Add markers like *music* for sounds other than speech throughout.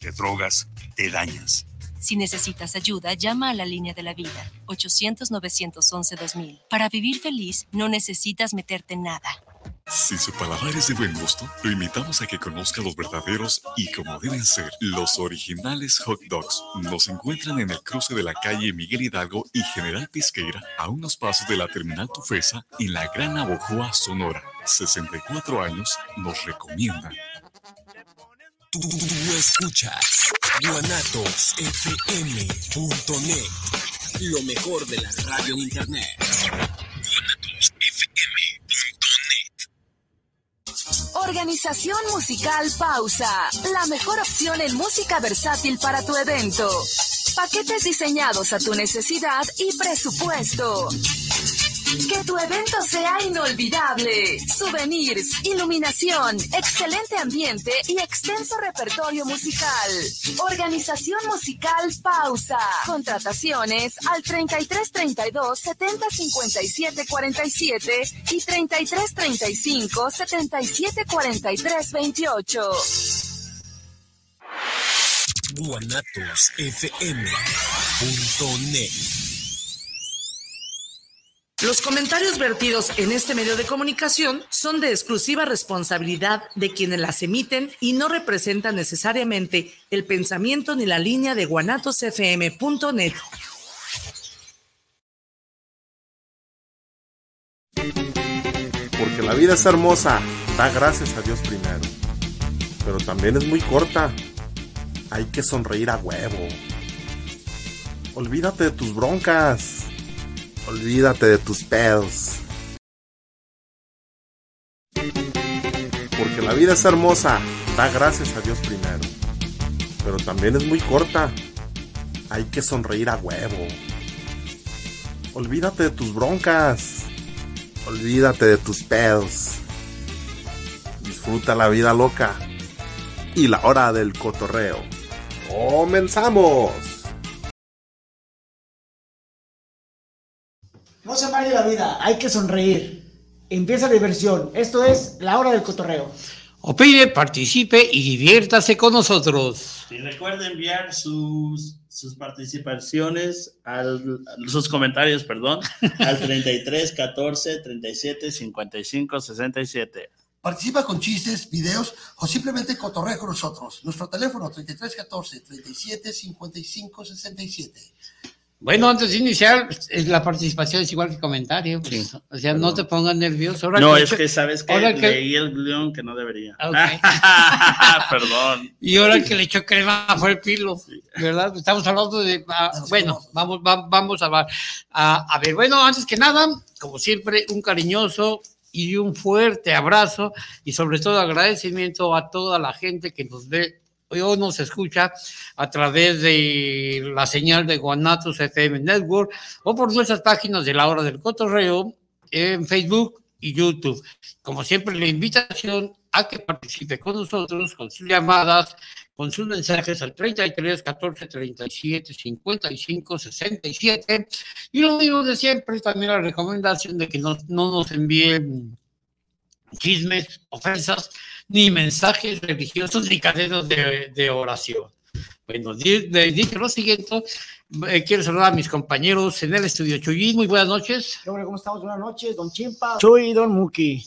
Te drogas, te dañas. Si necesitas ayuda, llama a la línea de la vida, 800-911-2000. Para vivir feliz, no necesitas meterte en nada. Si su paladar es de buen gusto, lo invitamos a que conozca los verdaderos y como deben ser, los originales hot dogs. Nos encuentran en el cruce de la calle Miguel Hidalgo y General Pisqueira, a unos pasos de la terminal Tufesa, en la Gran Abojoa, Sonora. 64 años nos recomiendan. Tú, escuchas guanatosfm.net, lo mejor de la radio en internet. Organización Musical Pausa, la mejor opción en música versátil para tu evento. Paquetes diseñados a tu necesidad y presupuesto. Que tu evento sea inolvidable. Souvenirs, iluminación, excelente ambiente y extenso repertorio musical. Organización musical Pausa. Contrataciones al 33 32 70 57 47 y 33 35 77 43 28. guanatosfm.net los comentarios vertidos en este medio de comunicación son de exclusiva responsabilidad de quienes las emiten y no representan necesariamente el pensamiento ni la línea de guanatosfm.net. Porque la vida es hermosa, da gracias a Dios primero. Pero también es muy corta. Hay que sonreír a huevo. Olvídate de tus broncas Olvídate de tus pedos. Porque la vida es hermosa, da gracias a Dios primero. Pero también es muy corta. Hay que sonreír a huevo. Olvídate de tus broncas. Olvídate de tus pedos. Disfruta la vida loca. Y la hora del cotorreo. ¡Comenzamos! No se amargue la vida, hay que sonreír. Empieza la diversión. Esto es la hora del cotorreo. Opine, participe y diviértase con nosotros. Y recuerde enviar sus, sus participaciones, al, sus comentarios, perdón, *laughs* al 33 14 37 55 67. Participa con chistes, videos o simplemente cotorrea con nosotros. Nuestro teléfono 33 14 37 55 67. Bueno, antes de iniciar, la participación es igual que comentario. Pues, o sea, no te pongas nervioso. no, es que sabes que, leí el guion que no debería. *laughs* Perdón. Y ahora que le echó crema fue el pilo, ¿verdad? Estamos hablando de. Ah, bueno, vamos, vamos a, a, a ver. Bueno, antes que nada, como siempre, un cariñoso y un fuerte abrazo y sobre todo agradecimiento a toda la gente que nos ve hoy nos escucha a través de la señal de Guanatos FM Network o por nuestras páginas de la hora del cotorreo en Facebook y YouTube. Como siempre, la invitación a que participe con nosotros, con sus llamadas, con sus mensajes al 33 14 37 55 67. Y lo mismo de siempre, también la recomendación de que no, no nos envíen chismes, ofensas, ni mensajes religiosos, ni cadenas de, oración. Bueno, dicho lo siguiente, eh, quiero saludar a mis compañeros en el estudio. Chuyín, muy buenas noches. ¿Cómo estamos? Buenas noches, don Chimpa. Chuy, don Muki.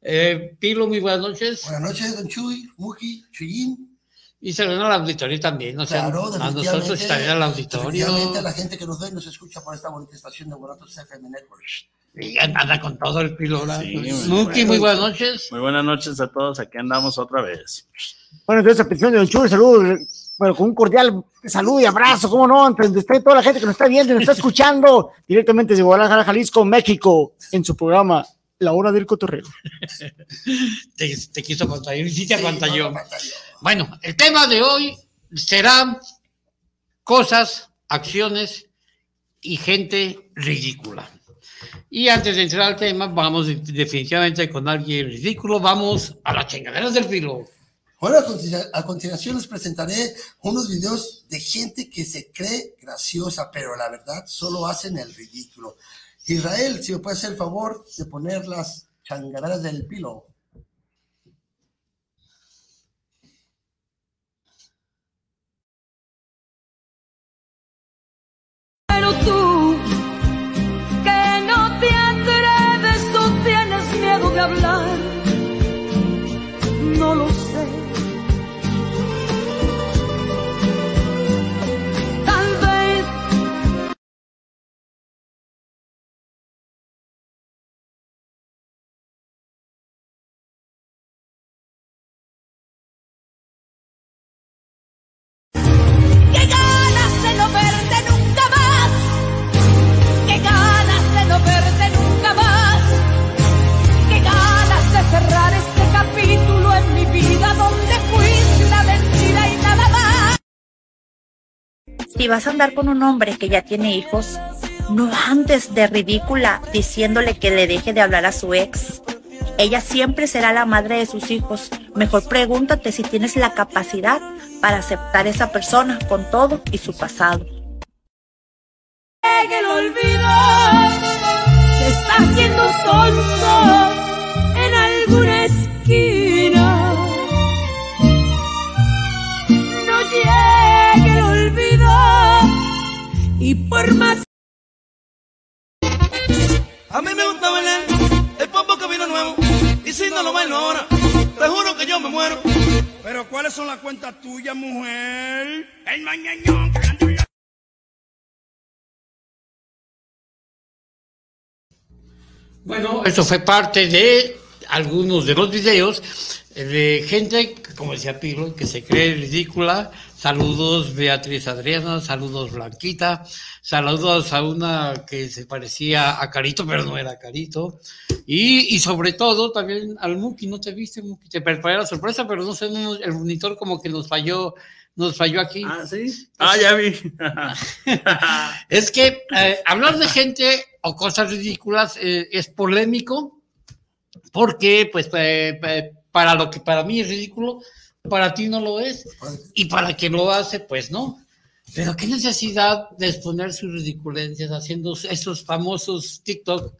Eh, Pilo, muy buenas noches. Buenas noches, don Chuy, Muki, Chuyín. Y saludar al auditorio también, o sea, a nosotros también al auditorio. a la gente que nos ve y nos escucha por esta bonita estación de Boratos FM Network. Y anda con todo el pilo. Sí, muy, muy buenas noches. Muy buenas noches a todos, aquí andamos otra vez. Bueno, entonces a petición de Don Chuy, saludos, bueno, con un cordial saludo y abrazo, ¿cómo no? Entre toda la gente que nos está viendo y nos está escuchando *laughs* directamente desde Guadalajara, Jalisco, México, en su programa La Hora del Cotorreo. *laughs* te, quiso contagiar, sí te yo. Bueno, el tema de hoy será cosas, acciones y gente ridícula. Y antes de entrar al tema, vamos definitivamente con alguien ridículo, vamos a las chingaderas del filo. Bueno, a continuación les presentaré unos videos de gente que se cree graciosa, pero la verdad solo hacen el ridículo. Israel, si me puede hacer el favor de poner las changaderas del pilo. Pero tú, que no te atreves, tú tienes miedo de hablar. Si vas a andar con un hombre que ya tiene hijos, no andes de ridícula diciéndole que le deje de hablar a su ex. Ella siempre será la madre de sus hijos. Mejor pregúntate si tienes la capacidad para aceptar a esa persona con todo y su pasado. Por más A mí me gusta bailar el popo que vino nuevo. Y si no lo bailo ahora, te juro que yo me muero. Pero ¿cuáles son las cuentas tuyas, mujer? El mañañón. Bueno, eso fue parte de algunos de los videos de gente, como decía Pilo, que se cree ridícula. Saludos Beatriz Adriana, saludos Blanquita, saludos a una que se parecía a Carito, pero no era Carito. Y, y sobre todo también al Muki, ¿no te viste, Muki? Te preparé la sorpresa, pero no sé, el monitor como que nos falló, nos falló aquí. Ah, sí. Ah, ya vi. *laughs* Es que eh, hablar de gente o cosas ridículas eh, es polémico porque, pues, eh, eh, para lo que para mí es ridículo, para ti no lo es. Y para quien lo hace, pues no. Pero qué necesidad de exponer sus ridiculencias haciendo esos famosos TikTok.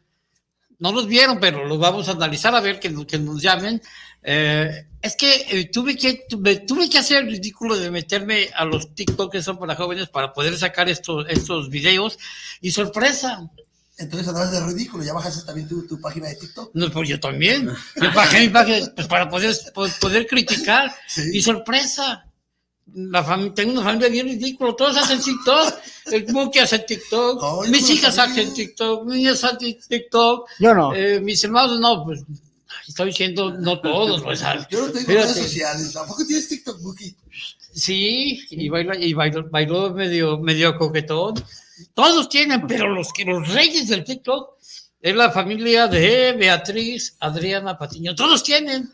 No los vieron, pero los vamos a analizar a ver que, nos llamen. Eh, es que eh, tuve que tuve, tuve que hacer el ridículo de meterme a los TikTok que son para jóvenes para poder sacar estos, estos videos. Y sorpresa, Entonces, además de ridículo, ya bajaste también tu, tu página de TikTok. No, pues yo también. *laughs* Yo bajé mi página pues, para poder, po- poder criticar. Y sorpresa. La tengo una familia bien ridícula. Todos hacen TikTok. El Muki hace TikTok. mis no hijas sabía. hacen TikTok. Mis niñas hacen TikTok. Yo no. Eh, mis hermanos no. Pues estoy diciendo no todos. Pues, Yo no tengo fíjate. redes sociales. ¿Tampoco tienes TikTok, Buki? Sí, y baila, y bailó, bailó medio, medio coquetón. Todos tienen, pero los que los reyes del TikTok es la familia de Beatriz, Adriana Patiño. Todos tienen.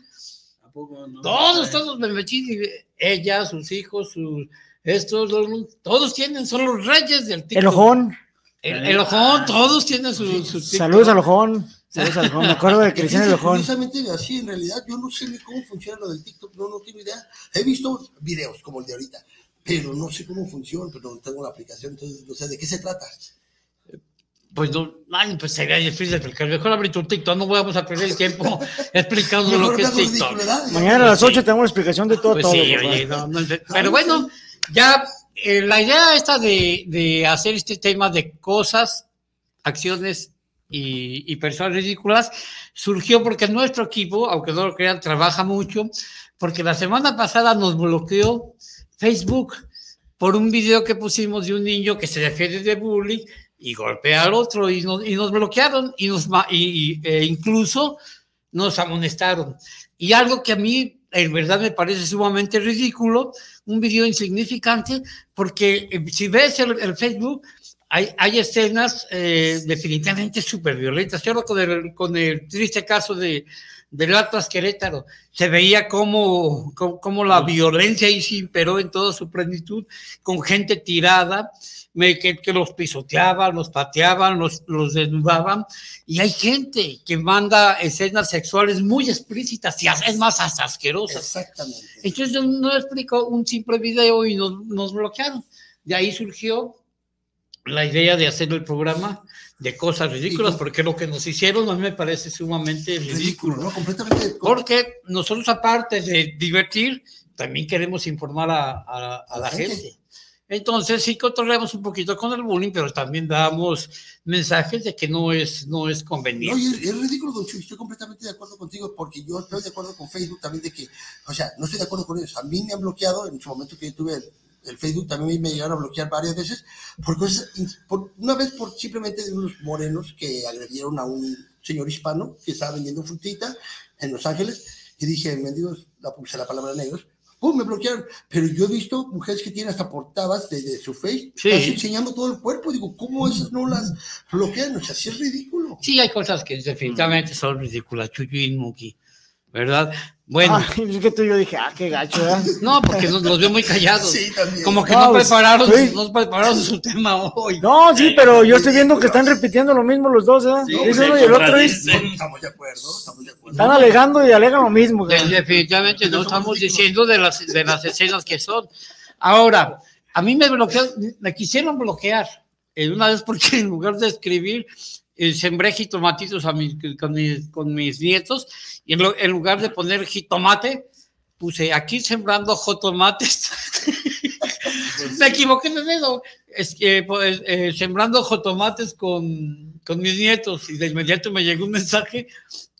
Todos, todos me metí. y Ella, sus hijos, sus estos, los- todos tienen, son los reyes del TikTok. El ojón. El, el ojón, todos tienen su, su TikTok. Saludos al ojón. Saludos al ojón. Me acuerdo de *laughs* Cristian el ojón. Curiosamente, así en realidad, yo no sé ni cómo funciona lo del TikTok, no, no tengo idea. He visto videos como el de ahorita, pero no sé cómo funciona, pero no tengo la aplicación, entonces no sé de qué se trata. Pues no, ay, pues sería difícil explicar. Mejor abrir tu TikTok, no vamos a perder el tiempo *laughs* explicando lo que es TikTok. Mañana a las 8 tenemos explicación de todo. Pues todo, sí, oye, no, no, pero bueno, ya eh, la idea esta de, de hacer este tema de cosas, acciones y, y personas ridículas surgió porque nuestro equipo, aunque no lo crean, trabaja mucho, porque la semana pasada nos bloqueó Facebook por un video que pusimos de un niño que se defiende de bullying y golpea al otro y nos, y nos bloquearon y nos y, eh, incluso nos amonestaron. Y algo que a mí en verdad me parece sumamente ridículo, un video insignificante, porque eh, si ves el, el Facebook, hay, hay escenas eh, definitivamente súper violentas. Yo con el, con el triste caso de, del Atlas Querétaro. Se veía cómo, cómo, cómo la violencia ahí se imperó en toda su plenitud, con gente tirada, me- que, que los pisoteaban, los pateaban, los, los desnudaban. Y hay gente que manda escenas sexuales muy explícitas y es más hasta asquerosas. Exactamente. Entonces yo no explico un simple video y nos, nos bloquearon. De ahí surgió la idea de hacer el programa de cosas ridículas, porque lo que nos hicieron a mí me parece sumamente ridículo. ¿no? Completamente. Porque nosotros, aparte de divertir, también queremos informar a, a- a la gente. gente. Entonces sí controlamos un poquito con el bullying, pero también damos mensajes de que no es, no es No, conveniente. y es, es ridículo, Don Chuy, estoy completamente de acuerdo contigo, porque yo estoy de acuerdo con Facebook también de que, o sea, no estoy de acuerdo con ellos. A mí me han bloqueado en su momento que yo tuve el, el Facebook, también me llegaron a bloquear varias veces, por cosas, por, una vez por simplemente de unos morenos que agredieron a un señor hispano que estaba vendiendo frutita en Los Ángeles, y dije, mendigos, la puse la palabra negros, ¡pum! me bloquearon. Pero yo he visto mujeres que tienen hasta portadas de, de su face, Sí. enseñando todo el cuerpo. Digo, ¿cómo esas no las bloquean? O sea, sí es ridículo. Sí, hay cosas que definitivamente son ridículas, Chuyín, Muki, ¿verdad? Bueno. Ay, es que tú y yo dije, ah, qué gacho, ¿verdad? No, porque nos, los veo muy callados. Sí, también. Como que No, no, pues, prepararon, sí. no prepararon su tema hoy. No, sí, pero yo estoy viendo que están repitiendo lo mismo los dos, ¿eh? Dice uno y el otro y Estamos de acuerdo, estamos de acuerdo. están alegando y alegan lo mismo. De- definitivamente no estamos diciendo de las, de las escenas que son. Ahora, a mí me bloquearon, me quisieron bloquear en una vez porque *laughs* en lugar de escribir, eh, sembré jitomatitos a mis- con, mis, con mis nietos y en, lo- en lugar de poner jitomate, puse aquí sembrando jotomates. *laughs* me equivoqué de dedo. Es que, pues, eh, sembrando jotomates con, con mis nietos y de inmediato me llegó un mensaje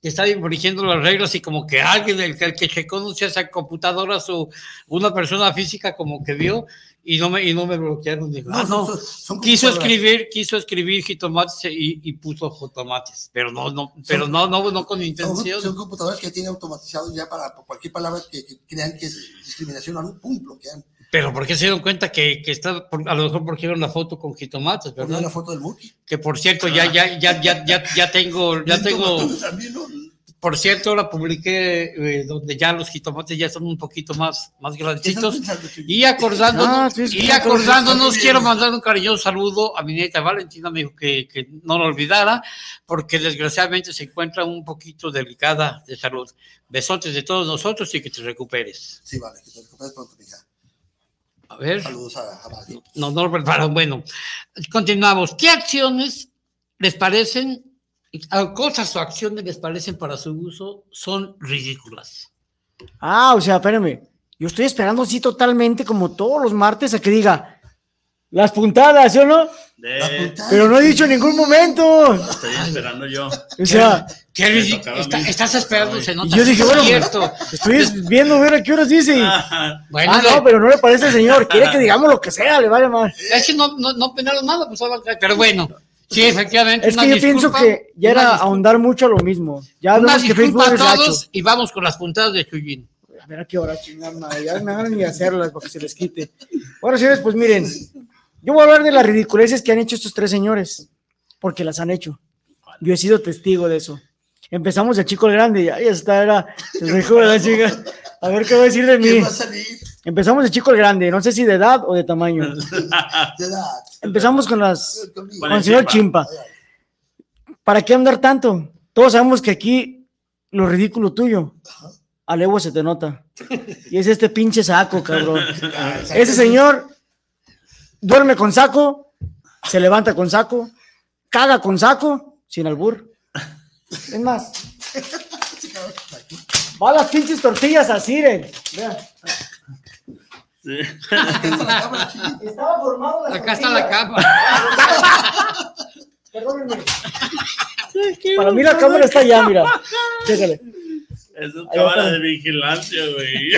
que estaba infringiendo las reglas y como que alguien, el, el que checó no sé, esa computadora, su, una persona física como que vio y no me, y no me bloquearon. Digo, No, ah, no. son- son quiso escribir, quiso escribir jitomates y, y puso jotomates, pero no, no, pero no, no, no con Son, intención. son computadoras que tienen automatizados ya para cualquier palabra que, que crean que es discriminación o algo, pum, bloquean. Pero ¿por qué se dieron cuenta que, que está, por- a lo mejor porque era una foto con jitomates, ¿verdad? la foto del Muki. Que por cierto, ya, ya, ya, ya, ya, ya tengo, ya tengo, también, ¿no? Por cierto, ahora publiqué eh, donde ya los jitomates ya son un poquito más, más grandecitos. Y acordándonos, Ah, sí, sí, y acordándonos, quiero mandar un cariñoso saludo a mi nieta Valentina, me dijo que, que no lo olvidara, porque desgraciadamente se encuentra un poquito delicada de salud. Besotes de todos nosotros y que te recuperes. Sí, vale, que te recuperes pronto, mija. A ver. Saludos a, a Vale. No, no lo prepararon. Bueno, continuamos. ¿Qué acciones les parecen, cosas o acciones les parecen para su uso son ridículas? Ah, o sea, espérame. Yo estoy esperando así totalmente como todos los martes a que diga las puntadas, ¿sí o no? De- Pero no he dicho en ningún momento. estoy esperando yo. O sea, ¿Qué Está- mí. estás esperando, se y nota. yo dije, bueno, cierto. estoy viendo a ver a qué horas dice. Ajá. Bueno, ah, no, pero no le parece al señor. Quiere que digamos lo que sea, le vale más. es que no, no, no penaron nada, pues pero bueno, sí, efectivamente. Es una que yo pienso disculpa, que ya era disculpa- ahondar mucho a lo mismo. Ya Una vemos que Facebook disculpa a todos y vamos con las puntadas de Chuyín. A ver a qué hora, chingada madre. Ya no hagan ni hacerlas para que se les quite. Bueno, señores, pues miren. Yo voy a hablar de las ridiculeces que han hecho estos tres señores. Porque las han hecho. Yo he sido testigo de eso. Edad de chico grande. Ya, ya está, era el de la chica. A ver qué va a decir de ¿Qué mí. va a salir? Empezamos de chico al grande. No sé si de edad o de tamaño. *laughs* De edad. Empezamos con las con el señor Chimpa. ¿Para qué andar tanto? Todos sabemos que aquí lo ridículo tuyo, a legua se te nota. Y es este pinche saco, cabrón. *laughs* Ese señor duerme con saco, se levanta con saco, caga con saco, sin albur. Es más, *laughs* va a las pinches tortillas así, ren. Vea. Sí. Estaba formado las Acá está la capa. *laughs* *laughs* Perdónenme. Para mí la cámara está allá, mira. Chécale. Eso es Ahí cámara está. de vigilancia, güey.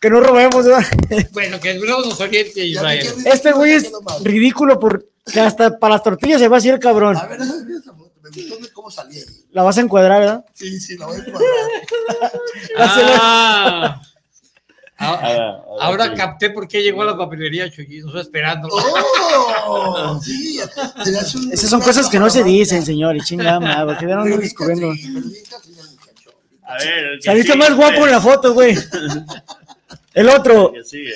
Que no robemos, ¿verdad? Bueno, que luego nos oriente Israel. Este güey es ridículo porque hasta para las tortillas se va a hacer el cabrón. A ver, esa- esa foto, me gustó ver cómo salía. La vas a encuadrar, ¿verdad? Sí, sí, la voy a encuadrar. *laughs* Ah. Ahora, Ah, ahora sí. capté por qué llegó a la papelería Chuyín, nos esperando. ¡Oh! *laughs* Sí, Esas son cosas que no se dicen, señor. Y chingada porque ya no descubriendo. A ver, Saliste más guapo en la foto, güey. *laughs* El otro, el que sigue.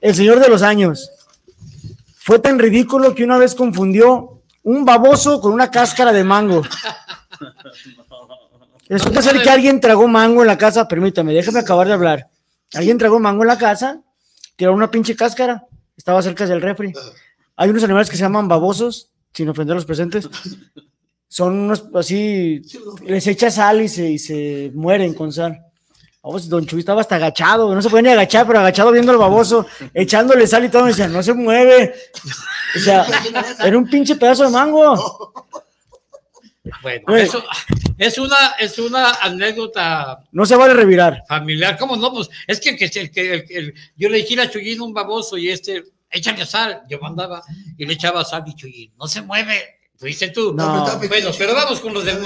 el señor de los años. Fue tan ridículo que una vez confundió un baboso con una cáscara de mango. *laughs* Resulta ser que alguien tragó mango en la casa. Permítame, déjame acabar de hablar. Alguien tragó mango en la casa, tiró una pinche cáscara. Estaba cerca del refri. Hay unos animales que se llaman babosos, sin ofender a los presentes. Son unos así, les echa sal y se, y se mueren con sal. Vamos, don Chuy estaba hasta agachado, no se puede ni agachar, pero agachado viendo al baboso, echándole sal y todo, me decía, no se mueve. O sea, *laughs* era un pinche pedazo de mango. Bueno, eso es una, es una anécdota No se vale revirar. familiar. ¿Cómo no? Pues es que, que, el, que- el- el- yo le dije a Chuyín un baboso y este, échale sal. Yo mandaba y le echaba sal y Chuyín, no se mueve. Fuiste tú. No. Bueno, pero vamos con los del.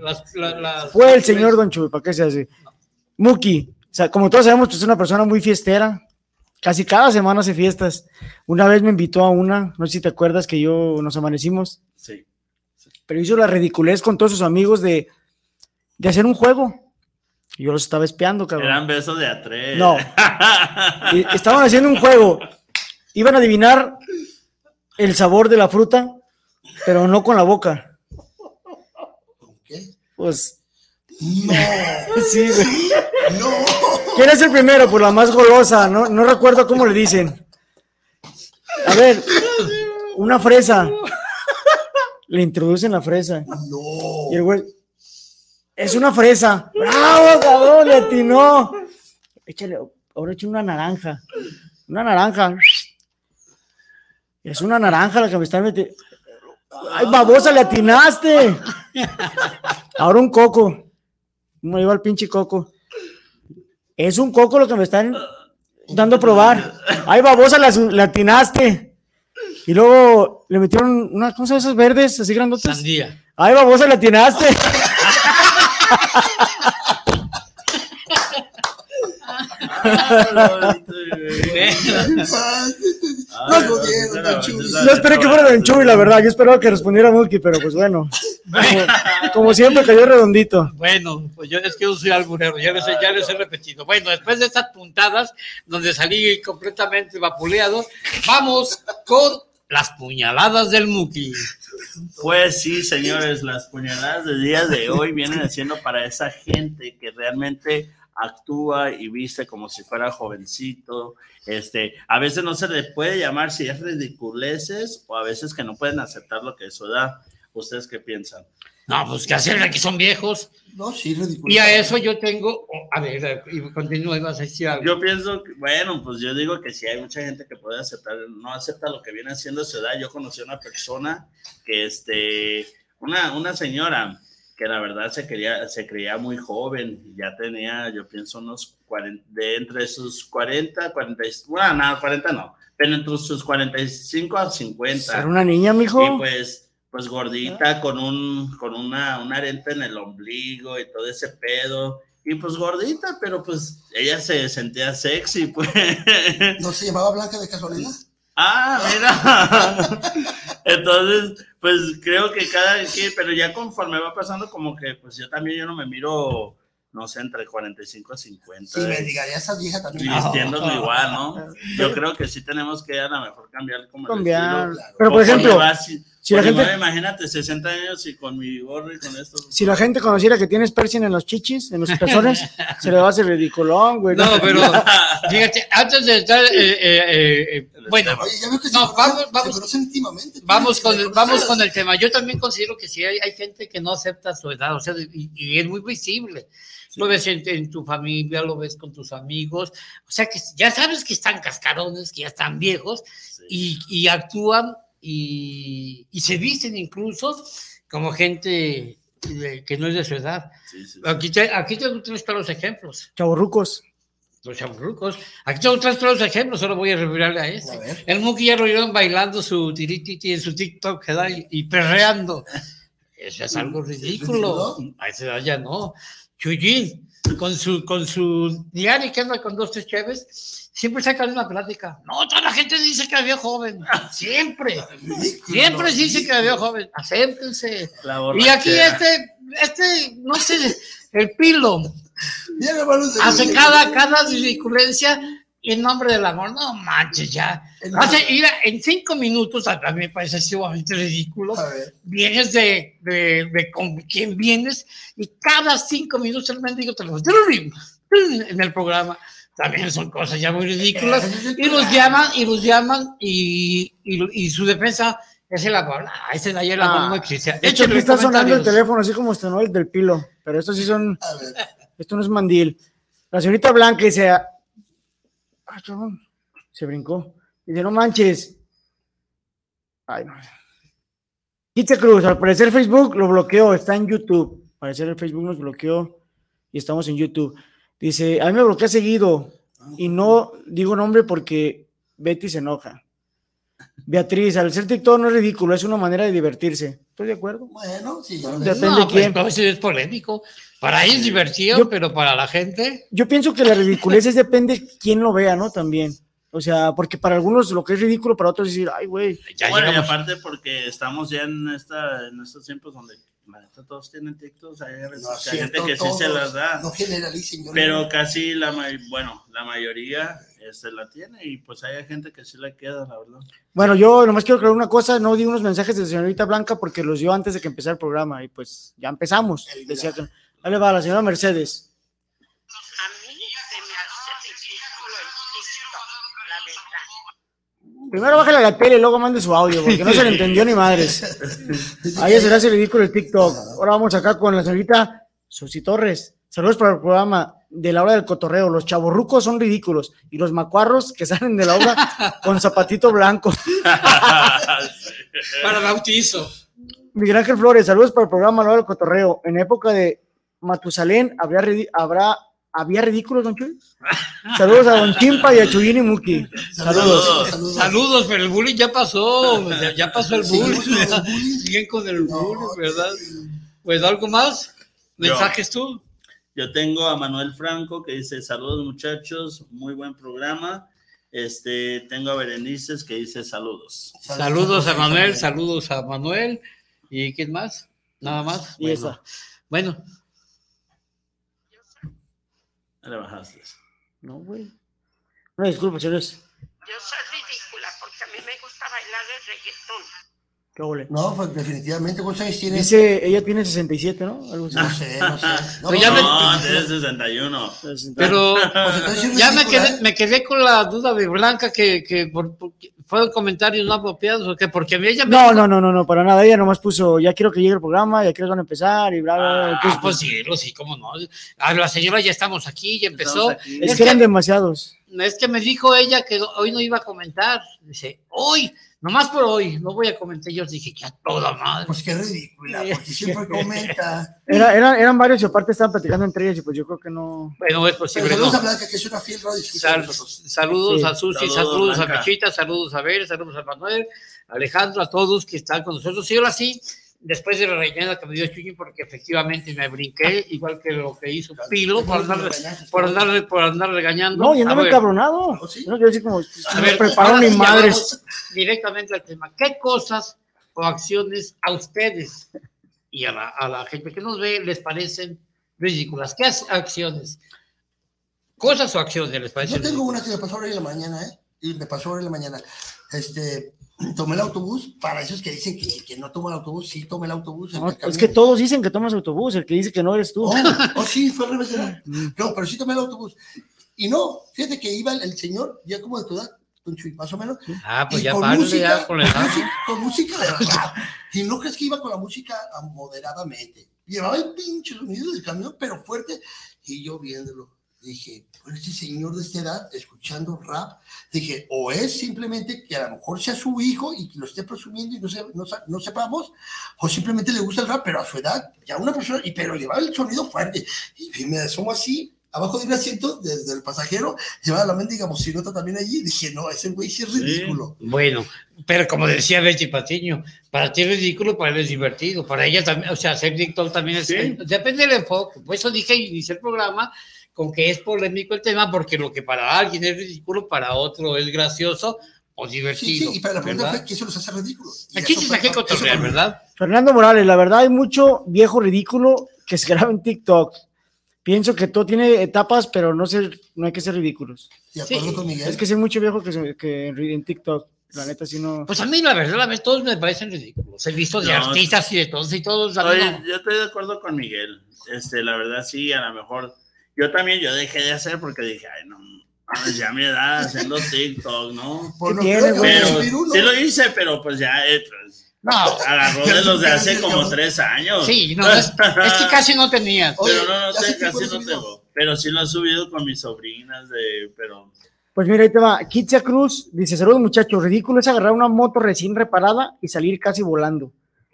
Las- las- Fue el señor Don Chuy, ¿para qué se hace? Muki, o sea, como todos sabemos, pues es una persona muy fiestera. Casi cada semana hace fiestas. Una vez me invitó a una, no sé si te acuerdas que yo nos amanecimos, Sí. Pero hizo la ridiculez con todos sus amigos de, de hacer un juego. Y yo los estaba espiando, cabrón. Eran besos de a tres. No. *laughs* Estaban haciendo un juego. Iban a adivinar el sabor de la fruta, pero no con la boca. Pues. No. *laughs* Sí, güey. No. ¿Quién es el primero? Pues la más golosa. No, no recuerdo cómo le dicen. A ver, una fresa. Le introducen la fresa. No. Y el güey. Es una fresa. ¡Bravo, cabrón! Le atinó. Échale, ahora echa una naranja. Una naranja. Es una naranja la que me está metiendo. ¡Ay, babosa, le atinaste! Ahora un coco. ¿Cómo iba el pinche coco? Es un coco lo que me están dando a probar. ¡Ay, babosa, le atinaste! Y luego le metieron una cosa de esas verdes, así grandotas. Sandía. ¡Ay, babosa, le atinaste! No esperé que fuera Don Chuy, la verdad. Yo esperaba que respondiera Muki, pero pues bueno. Como, como siempre, cayó redondito. Bueno, pues yo es que yo soy alburero, ya les, he- ya les he repetido. Bueno, después de estas puntadas, donde salí completamente vapuleado, vamos con las puñaladas del Muki. Pues sí, señores, las puñaladas de día de hoy vienen haciendo para esa gente que realmente actúa y viste como si fuera jovencito. Este, a veces no se le puede llamar si es ridiculeces o a veces que no pueden aceptar lo que eso da. ¿Ustedes qué piensan? No, pues que hacerle que son viejos. No, sí, ridículo. Y a eso yo tengo, a ver, y continúa, ibas a decir algo. Yo pienso, que, bueno, pues yo digo que sí hay mucha gente que puede aceptar, no acepta lo que viene haciendo su edad. Yo conocí a una persona que, este, una, una señora que la verdad se quería, se creía muy joven, ya tenía, yo pienso, unos 40, de entre sus 40, 40, bueno, no, 40 no, pero entre sus 45 a 50. ¿Era una niña, mijo? Y pues, pues gordita, con un, con una, una arenta en el ombligo y todo ese pedo. Y pues gordita, pero pues ella se sentía sexy, *laughs* pues. ¿No se llamaba Blanca de casualidad? Ah, mira. *laughs* Entonces, pues creo que cada quien, pero ya conforme va pasando, como que pues yo también yo no me miro, no sé, entre 45 y 50. Sí, me digaría esa vieja también. Y vistiéndolo igual, ¿no? *laughs* Yo creo que sí tenemos que a lo mejor cambiar como el Cambiar. estilo. Pero, por ejemplo, vas si la gente- imagínate, 60 años y con mi gorro y con esto. Si la gente conociera que tienes piercing en los chichis, en los pezones, *laughs* se le va a hacer ridiculón, güey. No, pero *laughs* fíjate, antes de estar, eh, eh, eh, bueno, Oye, ya veo que se no, vamos, se vamos, conocen íntimamente. vamos con, Se el, vamos con el tema. Yo también considero que sí hay, hay gente que no acepta su edad, o sea, y, y es muy visible. Lo ves en, en tu familia, lo ves con tus amigos, o sea que ya sabes que están cascarones, que ya están viejos y, y actúan y, y se visten incluso como gente de- que no es de su edad. Aquí, te, aquí tengo tres claros ejemplos. Chavorrucos. Los chaburrucos. Aquí tengo tres claros ejemplos, solo voy a revelarle a este. El Muki ya lo vieron bailando su tirititi en su TikTok y, y perreando. Eso es algo ridículo. A esa edad ya no. Chuyín, con su, con su diario que anda con dos, tres cheves, siempre saca una plática. No, toda la gente dice que la vio joven. *laughs* Siempre. Siempre dice que la vio joven. Acéptense. Y aquí este, este, no sé, el pilo. Hace cada, cada ridiculencia en nombre del amor. No manches, ya. Hace, mira, en cinco minutos, a a mí me parece sumamente ridículo. Vienes de, de, de con quién vienes y cada cinco minutos el mendigo te lo en el programa. También son cosas ya muy ridículas. Y los llaman, y los llaman, y, y, y su defensa es el amor. Ah, ese de ahí el Ah, no existe. De hecho, aquí está sonando el teléfono, así como sonó el del pilo. Pero estos sí son. Esto no es mandil. La señorita Blanca dice, ah, cabrón, se brincó. Dice, no manches. Ay, no. Kitze Cruz, al parecer Facebook lo bloqueó, está en YouTube. Al parecer el Facebook nos bloqueó y estamos en YouTube. Dice, a mí me bloquea seguido y no digo nombre porque Betty se enoja. Beatriz, al ser TikTok no es ridículo, es una manera de divertirse. ¿Estoy de acuerdo? Bueno, sí. yo- Depende no, de pues, quién. veces es polémico. Para ellos es diversión, pero para la gente. Yo pienso que la ridiculez es depende quién lo vea, ¿no? También. O sea, porque para algunos lo que es ridículo, para otros es decir, ay, güey. bueno, y aparte porque estamos ya en, esta, en estos tiempos donde todos tienen TikToks, hay, No que gente que sí se las da. No generalicen. yo Pero no- casi la, ma- bueno, la mayoría este, la tiene y pues hay gente que sí le queda, la verdad. Bueno, yo nomás quiero aclarar una cosa, no di unos mensajes de señorita Blanca porque los dio antes de que empezara el programa y pues ya empezamos. Decía que, dale va, la señora Mercedes. Primero bájale la tele y luego mande su audio, porque no se le *laughs* entendió ni madres. A ella se le hace ridículo el TikTok. Ahora vamos acá con la señorita Susi Torres. Saludos para el programa de la hora del cotorreo. Los chavorrucos son ridículos y los macuarros que salen de la obra *laughs* con zapatito blanco. *laughs* Para bautizo. Miguel Ángel Flores, saludos para el programa La hora del cotorreo. En época de Matusalén ridi- habrá, había ridículos, don Chuy. Saludos a Don Chimpa y a Chuyín y Muki. Saludos. Saludos. pero el bullying ya pasó. Ya, ya pasó el bullying. Siguen con el bullying, ¿verdad? Pues algo más. ¿Mensajes tú? Yo tengo a Manuel Franco que dice saludos muchachos, muy buen programa. Este, tengo a Berenices que dice saludos. Saludos a Manuel, saludos a Manuel. ¿Y quién más? Nada más. Y Bueno. esa. Bueno, Le bajaste. No, güey. No, disculpa, señores. Yo soy ridícula porque a mí me gusta bailar el reggaetón. ¿Qué ole? No, pues definitivamente, ¿cuántos años tienes? Dice, ella tiene 67, ¿no? Algo así. No sé, no sé. *laughs* No, ya me- No, tiene 61. pero Pues ya me quedé, me quedé con la duda de Blanca que, que por, por- fueron comentarios no apropiados o que porque ella me No, no, no, no, no, para nada. Ella nomás puso, ya quiero que llegue el programa, ya quiero que van a empezar y bla, bla, bla. Ah, Entonces, pues sí, lo sí, cómo no. A la señora ya estamos aquí, ya empezó. Aquí. es que eran demasiados. Es que me dijo ella que hoy no iba a comentar. Dice, hoy, nomás por hoy, no voy a comentar. Yo dije, ya toda madre. Pues qué ridícula, porque siempre comenta. Era, era- eran varios y aparte estaban platicando entre ellos y pues yo creo que no. Bueno, es Pero posible. saludos no. a Blanca, que es una fiel radio Sal- saludos Sí. a Susi, Saludos, saludos, a. Mechita, saludos a Ver, saludos a Manuel, a Alejandro, a todos que están con nosotros. Y ahora sí, después de la regañada que me dio Chuy, porque efectivamente me brinqué, igual que lo que hizo Pilo, por andar, por andar, por andar regañando. No, y andaba A encabronado. ¿Oh, sí? No quiero decir como, a no ver, sí, madres. vamos Directamente al tema. ¿Qué cosas o acciones a ustedes y a la, a la gente que nos ve les parecen ridículas? ¿Qué acciones? Cosas o acciones les parecen Yo tengo ridículas? una que me pasó ahora en la mañana, ¿eh? Y me pasó ahora en la mañana. Este, tomé el autobús, para esos que dicen que, que no toman el autobús, sí tomé el autobús. No, es que todos dicen que tomas autobús, el que dice que no eres tú. Oh, oh, sí, fue al revés. ¿no? *laughs* No, pero sí tomé el autobús. Y no, fíjate que iba el, el señor, ya como de tu edad, más o menos. Ah, pues y ya con párale música, ya con edad. música- con música de rap. Y no crees que iba con la música ah, moderadamente. Llevaba el pinche sonido del camión, pero fuerte. Y yo viéndolo, dije, pues este señor de esta edad, escuchando rap, dije, o es simplemente que a lo mejor sea su hijo y que lo esté presumiendo y no, se- no, no sepamos, o simplemente le gusta el rap, pero a su edad, ya una persona, y pero llevaba el sonido fuerte. Y me asomo así, abajo de un asiento, desde el pasajero, llevaba la mendiga bocinota también allí, y dije, no, ese güey sí es ridículo. Bueno, pero como decía Betty Patiño, para ti es ridículo, para él es divertido, para ella también, o sea, hacer TikTok también es, Sí. depende del enfoque. Por eso dije, inicié el programa con que es polémico el tema, porque lo que para alguien es ridículo, para otro es gracioso o Sí, divertido. sí, y para la pregunta ¿verdad? fue que eso los hace ridículos. Y Aquí se saqué cotorrear, ¿verdad? Fernando Morales, la verdad hay mucho viejo ridículo que se graba en TikTok. Pienso que todo tiene etapas, pero no, ser, no hay que ser ridículos. De acuerdo Sí. con Miguel. Es que sí hay mucho viejo que, se- que en, en TikTok. La neta, sí no. Pues a mí, la verdad, la vez todos me parecen ridículos. He visto de No. artistas y de todos y todos. Oye, no. yo estoy de acuerdo con Miguel. Este, la verdad, sí, a lo mejor. Yo también, yo dejé de hacer porque dije, ay, no, ya a mi edad haciendo TikTok, ¿no? Pues vaya a Pero sí lo hice, pero pues ya, eh, pues, No, agarró de los de hace como tres años. sí, no, es, es que casi no tenía. Pero no, no, sé casi no tengo. Pero sí lo he subido con mis sobrinas, de, pero Pues mira, ahí te va. Kitzia Cruz dice: Saludos, muchachos. Ridículo es agarrar una moto recién reparada y salir casi volando.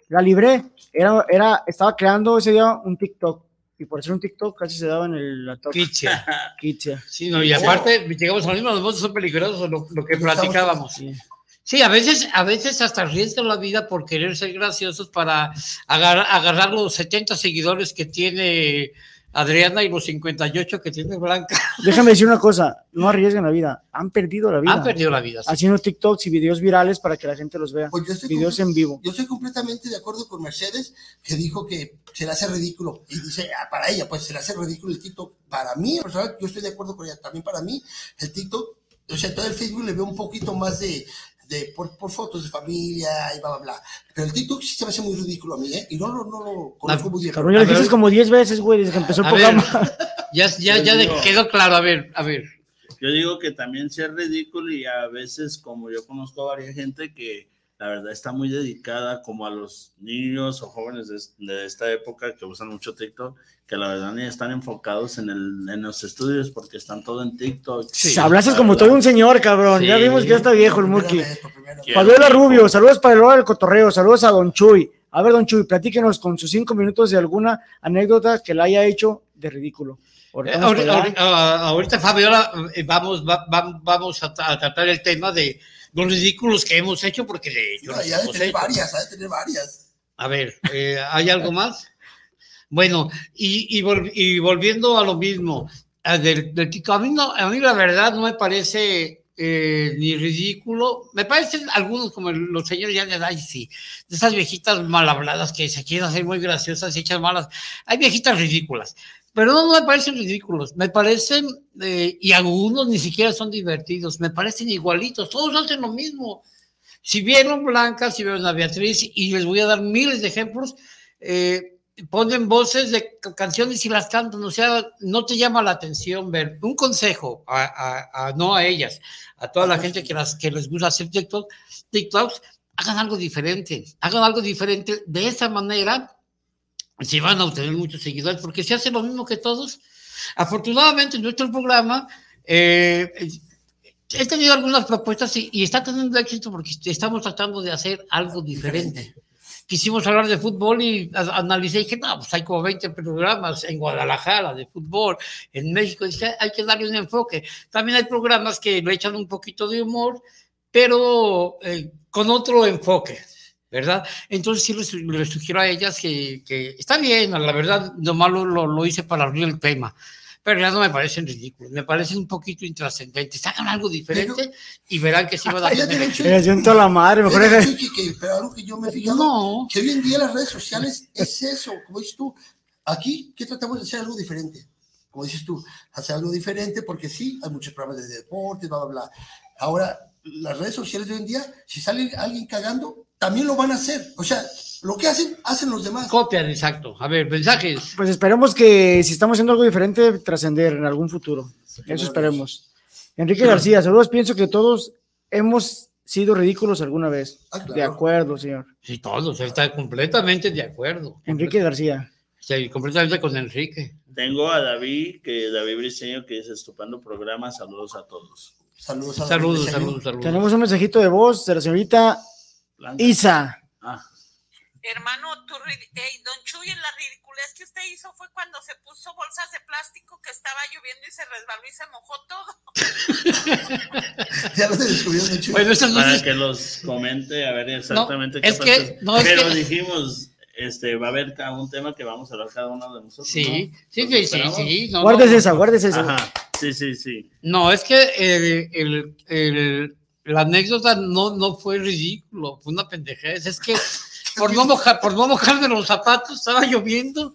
La libré. Era, era, estaba creando ese día un TikTok. Y por ser un TikTok casi se daba en el la top. Kitzia. *laughs* Kitzia. Sí, no, y aparte llegamos a lo mismo, los motos son peligrosos, lo, lo que platicábamos. Sí, a veces, a veces hasta arriesgan la vida por querer ser graciosos para agar- agarrar los 70 seguidores que tiene Adriana y los 58 que tiene Blanca. *laughs* Déjame decir una cosa: no arriesguen la vida. Han perdido la vida. Han perdido la vida. sí. Haciendo TikToks y videos virales para que la gente los vea. Pues yo estoy videos en vivo. Yo estoy completamente de acuerdo con Mercedes, que dijo que se le hace ridículo. Y dice, ah, para ella, pues se le hace ridículo el TikTok. Para mí, yo estoy de acuerdo con ella. También para mí, el TikTok, o sea, todo el Facebook le veo un poquito más de, de por, por fotos de familia y bla, bla, bla. Pero el TikTok sí se me hace muy ridículo a mí, ¿eh? Y no, lo- no lo conozco muy bien. Cabrón, ya lo dijiste como 10 veces, güey, desde que empezó el A ver, programa. *laughs* ya, ya, ya quedó claro, a ver, a ver. Yo digo que también sí es ridículo y a veces, como yo conozco a varias gente que la verdad está muy dedicada como a los niños o jóvenes de, de esta época que usan mucho TikTok, que la verdad ni están enfocados en, el, en los estudios porque están todo en TikTok. Hablaste como todo un señor, cabrón. Ya Sí. vimos que ya está viejo el Muki. Quiero- Fabiola Rubio, saludos para el hora del cotorreo, saludos a Don Chuy. A ver, Don Chuy, platíquenos con sus cinco minutos de alguna anécdota que la haya hecho de ridículo. Ahorita Eh, ahorita, ahorita- ah, Fabiola, eh, vamos, va- va- vamos a, a tratar el tema de los ridículos que hemos hecho, porque de hecho No, ya de tener varias, ha de tener varias. A ver, eh, ¿hay algo más? Bueno, y, y vol- y volviendo a lo mismo, a del, del TikTok, a mí, no- a mí la verdad no me parece eh, ni ridículo, me parecen algunos como los señores ya de edad, sí, de esas viejitas mal habladas que se quieren hacer muy graciosas y echan malas, hay viejitas ridículas, pero no, no me parecen ridículos, me parecen, eh, y algunos ni siquiera son divertidos, me parecen igualitos, todos hacen lo mismo. Si vieron Blanca, si vieron a Beatriz, y les voy a dar miles de ejemplos, eh, ponen voces de ca- canciones y las cantan, o sea, no te llama la atención ver. Un consejo, a, a- a- no a ellas, a toda la gente que, las, que les gusta hacer TikTok, TikToks, hagan algo diferente, hagan algo diferente. De esa manera, si van a obtener muchos seguidores, porque si hacen lo mismo que todos. Afortunadamente, en nuestro programa, eh, he tenido algunas propuestas y, y está teniendo éxito porque estamos tratando de hacer algo diferente. Quisimos hablar de fútbol y analicé y dije, no, pues hay como 20 programas en Guadalajara de fútbol, en México, dije, hay que darle un enfoque. También hay programas que le echan un poquito de humor, pero eh, con otro enfoque, ¿verdad? Entonces sí les, les sugiero a ellas que, que está bien, la verdad, nomás lo, lo, lo hice para abrir el tema, pero ya no me parecen ridículos, me parecen un poquito intrascendentes. Hagan algo diferente y verán que sí van a he Le siento a la madre, mejor es- que- pero algo que yo me he fijado, que hoy en día las redes sociales es eso, como dices tú, aquí, ¿qué tratamos de hacer algo diferente? Como dices tú, hacer algo diferente, porque sí, hay muchos programas de deporte, bla, bla, bla. Ahora, las redes sociales de hoy en día, si sale alguien cagando, también lo van a hacer. O sea, lo que hacen, hacen los demás. Copian, exacto. A ver, mensajes. Pues esperemos que si estamos haciendo algo diferente, trascender en algún futuro. Eso esperemos. Enrique García, saludos. Pienso que todos hemos sido ridículos alguna vez. De acuerdo, señor. Sí, todos, está completamente de acuerdo. Enrique García. Sí, completamente con Enrique. Tengo a David, que David Briceño, que dice estupendo programa. Saludos a todos. Saludos Saludos, saludos, saludos. Tenemos un mensajito de voz de la señorita Isa. Hermano, tú, ri- ey, don Chuy, la ridiculez que usted hizo fue cuando se puso bolsas de plástico que estaba lloviendo y se resbaló y se mojó todo. *laughs* ya lo descubrió. Bueno, estas Para que los comente, a ver exactamente es qué que- pasó. no, es Pero que- dijimos, este, va a haber cada un tema que vamos a hablar cada uno de nosotros. Sí, ¿no? sí, ¿Los sí, sí, esperamos? sí, no, Guardes no. esa, guardes esa. Ajá, sí, sí, sí. No, es que el, el- el- la anécdota no, no fue ridículo, fue una pendejez. Es que por no, mojar, por no mojarme los zapatos, estaba lloviendo.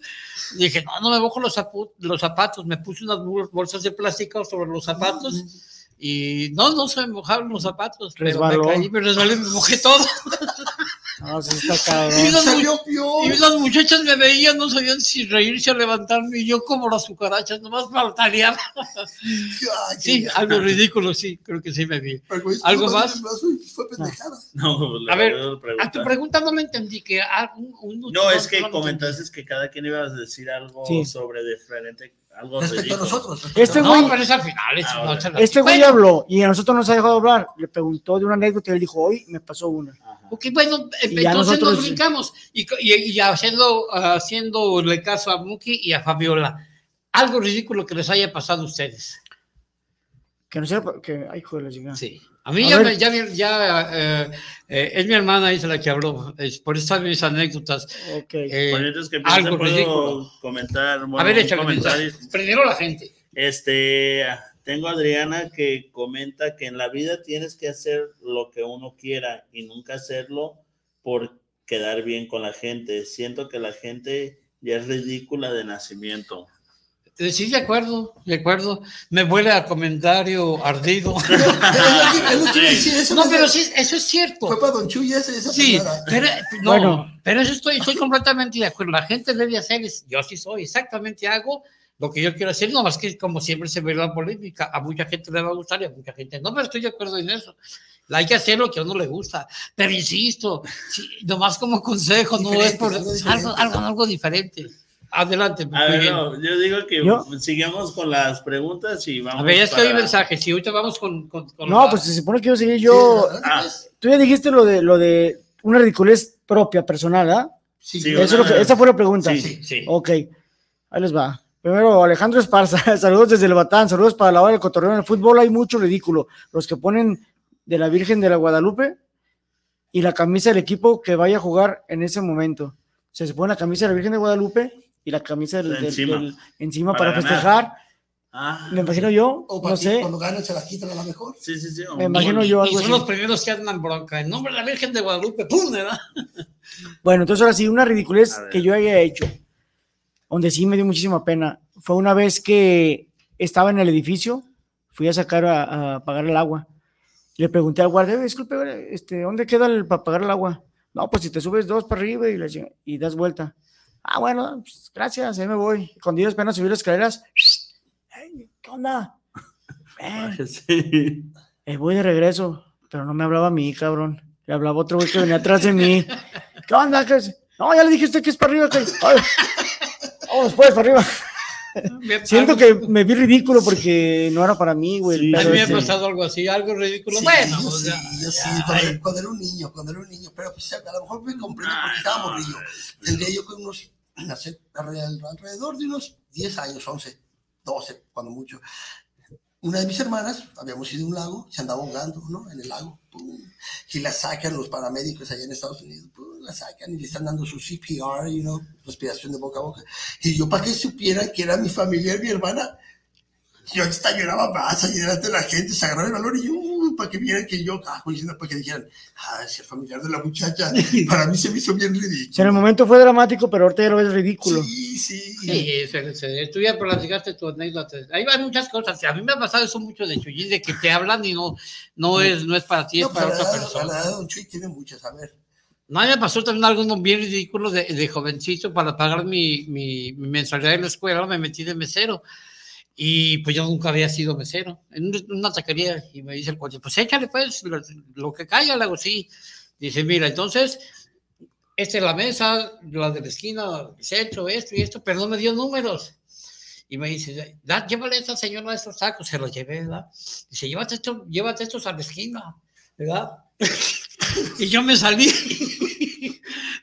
Dije, no, no me mojo los, los zapatos. Me puse unas bol- bolsas de plástico sobre los zapatos y no, no se me mojaron los zapatos. Pero me caí, me resbalé, me mojé todo. *laughs* No, sí está Y cabrón. las, Salió mu- peor. y las muchachas me veían, no sabían si reírse o levantarme, y yo como las cucarachas, nomás faltaría. Sí, algo ridículo, sí, creo que sí me vi. ¿Algo más? Fue pendejada. No, A ver, a tu pregunta no me entendí que un- un- No, es que comentaste que cada quien iba a decir algo Sí. sobre diferente algo Respecto a ridículo. nosotros. Este no, güey- pero es al final. es- Ah, no, Este güey Bueno, habló y a nosotros nos ha dejado hablar. Le preguntó de una anécdota y él dijo, hoy me pasó una. Ok, bueno, entonces nosotros- nos brincamos y, y, y haciendo, haciéndole caso a Muki y a Fabiola. Algo ridículo que les haya pasado a ustedes. Que no sea, que, ay, hijo de la chingada. Sí. A mí A ya, ver. me- ya, me- ya eh, eh, es mi hermana, es la que habló, es por eso mis anécdotas. Ok. Eh, Bueno, entonces que algo algo puedo ridículo. comentar. a ver, échale. Primero la gente. Este, tengo a Adriana que comenta que en la vida tienes que hacer lo que uno quiera y nunca hacerlo por quedar bien con la gente. Siento que la gente ya es ridícula de nacimiento. Eh, Sí, de acuerdo, de acuerdo. Me huele a comentario ardido. *laughs* Es lo que iba a decir, eso no, pero sí, eso es cierto. Fue para Don Chuy ese- esa Sí, pero, no, Bueno. pero eso estoy, estoy completamente de acuerdo. La gente debe hacer, es- yo sí soy, exactamente hago lo que yo quiero hacer, no más que como siempre se ve la polémica, a mucha gente le va a gustar y a mucha gente no, pero estoy de acuerdo en eso. Hay que hacer lo que a uno le gusta, pero insisto, sí, nomás como consejo, no es por algo algo, algo diferente. Adelante. A ver, Miguel. no, yo digo que ¿Yo? sigamos con las preguntas y vamos a ver, es que hay para- mensajes, si ahorita vamos con... con- con No, la- pues se supone que yo seguí yo. Ah, Tú ya dijiste lo de lo de una ridiculez propia, personal, ¿ah? Sí, Sí, Eso es una- lo que- esa fue la pregunta. Sí, sí. Ok, ahí les va. Primero, Alejandro Esparza, *laughs* saludos desde el Batán, saludos para la hora del cotorreo. En el fútbol hay mucho ridículo. Los que ponen de la Virgen de la Guadalupe y la camisa del equipo que vaya a jugar en ese momento. O sea, se pone la camisa de la Virgen de Guadalupe y la camisa del, del- Encima. del- encima para, festejar. Ah, Me imagino yo, O no sé, cuando ganan se la quitan a la mejor. sí, sí, sí. me imagino y, yo y algo son así. los primeros que andan bronca. En nombre de la Virgen de Guadalupe, ¡pum! ¿verdad? Bueno, entonces ahora sí, una ridiculez que yo haya hecho, donde sí me dio muchísima pena, fue una vez que estaba en el edificio, fui a sacar a, a pagar el agua. Le pregunté al guardia, "Oye, disculpe, este, ¿dónde queda el para pagar el agua? No, pues si te subes dos para arriba y, chinga- y das vuelta. Ah, bueno, pues, gracias, ahí me voy. Cuando yo apenas subí las escaleras, "Hey, ¿qué onda? *laughs* Sí. eh, voy de regreso, pero no me hablaba a mí, cabrón. Le hablaba otro güey que venía atrás de mí. ¿Qué onda? ¿Qué es? No, ya le dije a usted que es para arriba. Que... Ay, Vamos, pues, para arriba. Siento que me vi ridículo porque no era para mí, güey. Sí. A mí me ha este- pasado algo así, algo ridículo. Sí, bueno, yo o sí, sea, yo sí, cuando, cuando era un niño, cuando era un niño, pero pues a lo mejor me comprendo porque estaba morrillo. Tendría yo con unos, sé, alrededor de unos 10 años, 11, 12, cuando mucho. Una de mis hermanas, habíamos ido a un lago, se andaba ahogando, ¿no? En el lago, pum, y la sacan los paramédicos allá en Estados Unidos, pum, la sacan y le están dando su CPR, you know, respiración de boca a boca. Y yo, para que supieran que era mi familiar, mi hermana, yo hasta lloraba más ahí delante de la gente, se agarraba el valor y yo, uh, para que vieran que yo, ah, para que dijeran, ah, es el familiar de la muchacha. *laughs* Para mí se me hizo bien O sea, en el ridículo. momento fue dramático, pero ahorita ya lo ves ridículo. Sí, sí. Sí, se- se- tú ya platicaste tu anécdota. Ahí hay muchas cosas. A mí me ha pasado eso mucho de Chuyín, de que te hablan y no, no, es, no es para ti, es No, pues, para la otra la persona. verdad, Don Chuy tiene muchas, a ver. No, a mí me pasó también algo bien ridículo de, de jovencito para pagar mi, mi, mi mensualidad en la escuela, me metí de mesero. Y pues yo nunca había sido mesero en un- una taquería. Y me dice el coche, pues échale pues lo, lo que caiga, le hago sí. Dice, mira, entonces, esta es la mesa, la de la esquina, hecho esto y esto, pero no me dio números. Y me dice, da, llévale a esta señora estos tacos, se los llevé, ¿verdad? Dice, llévate, esto, llévate estos a la esquina, ¿verdad? *laughs* y yo me salí.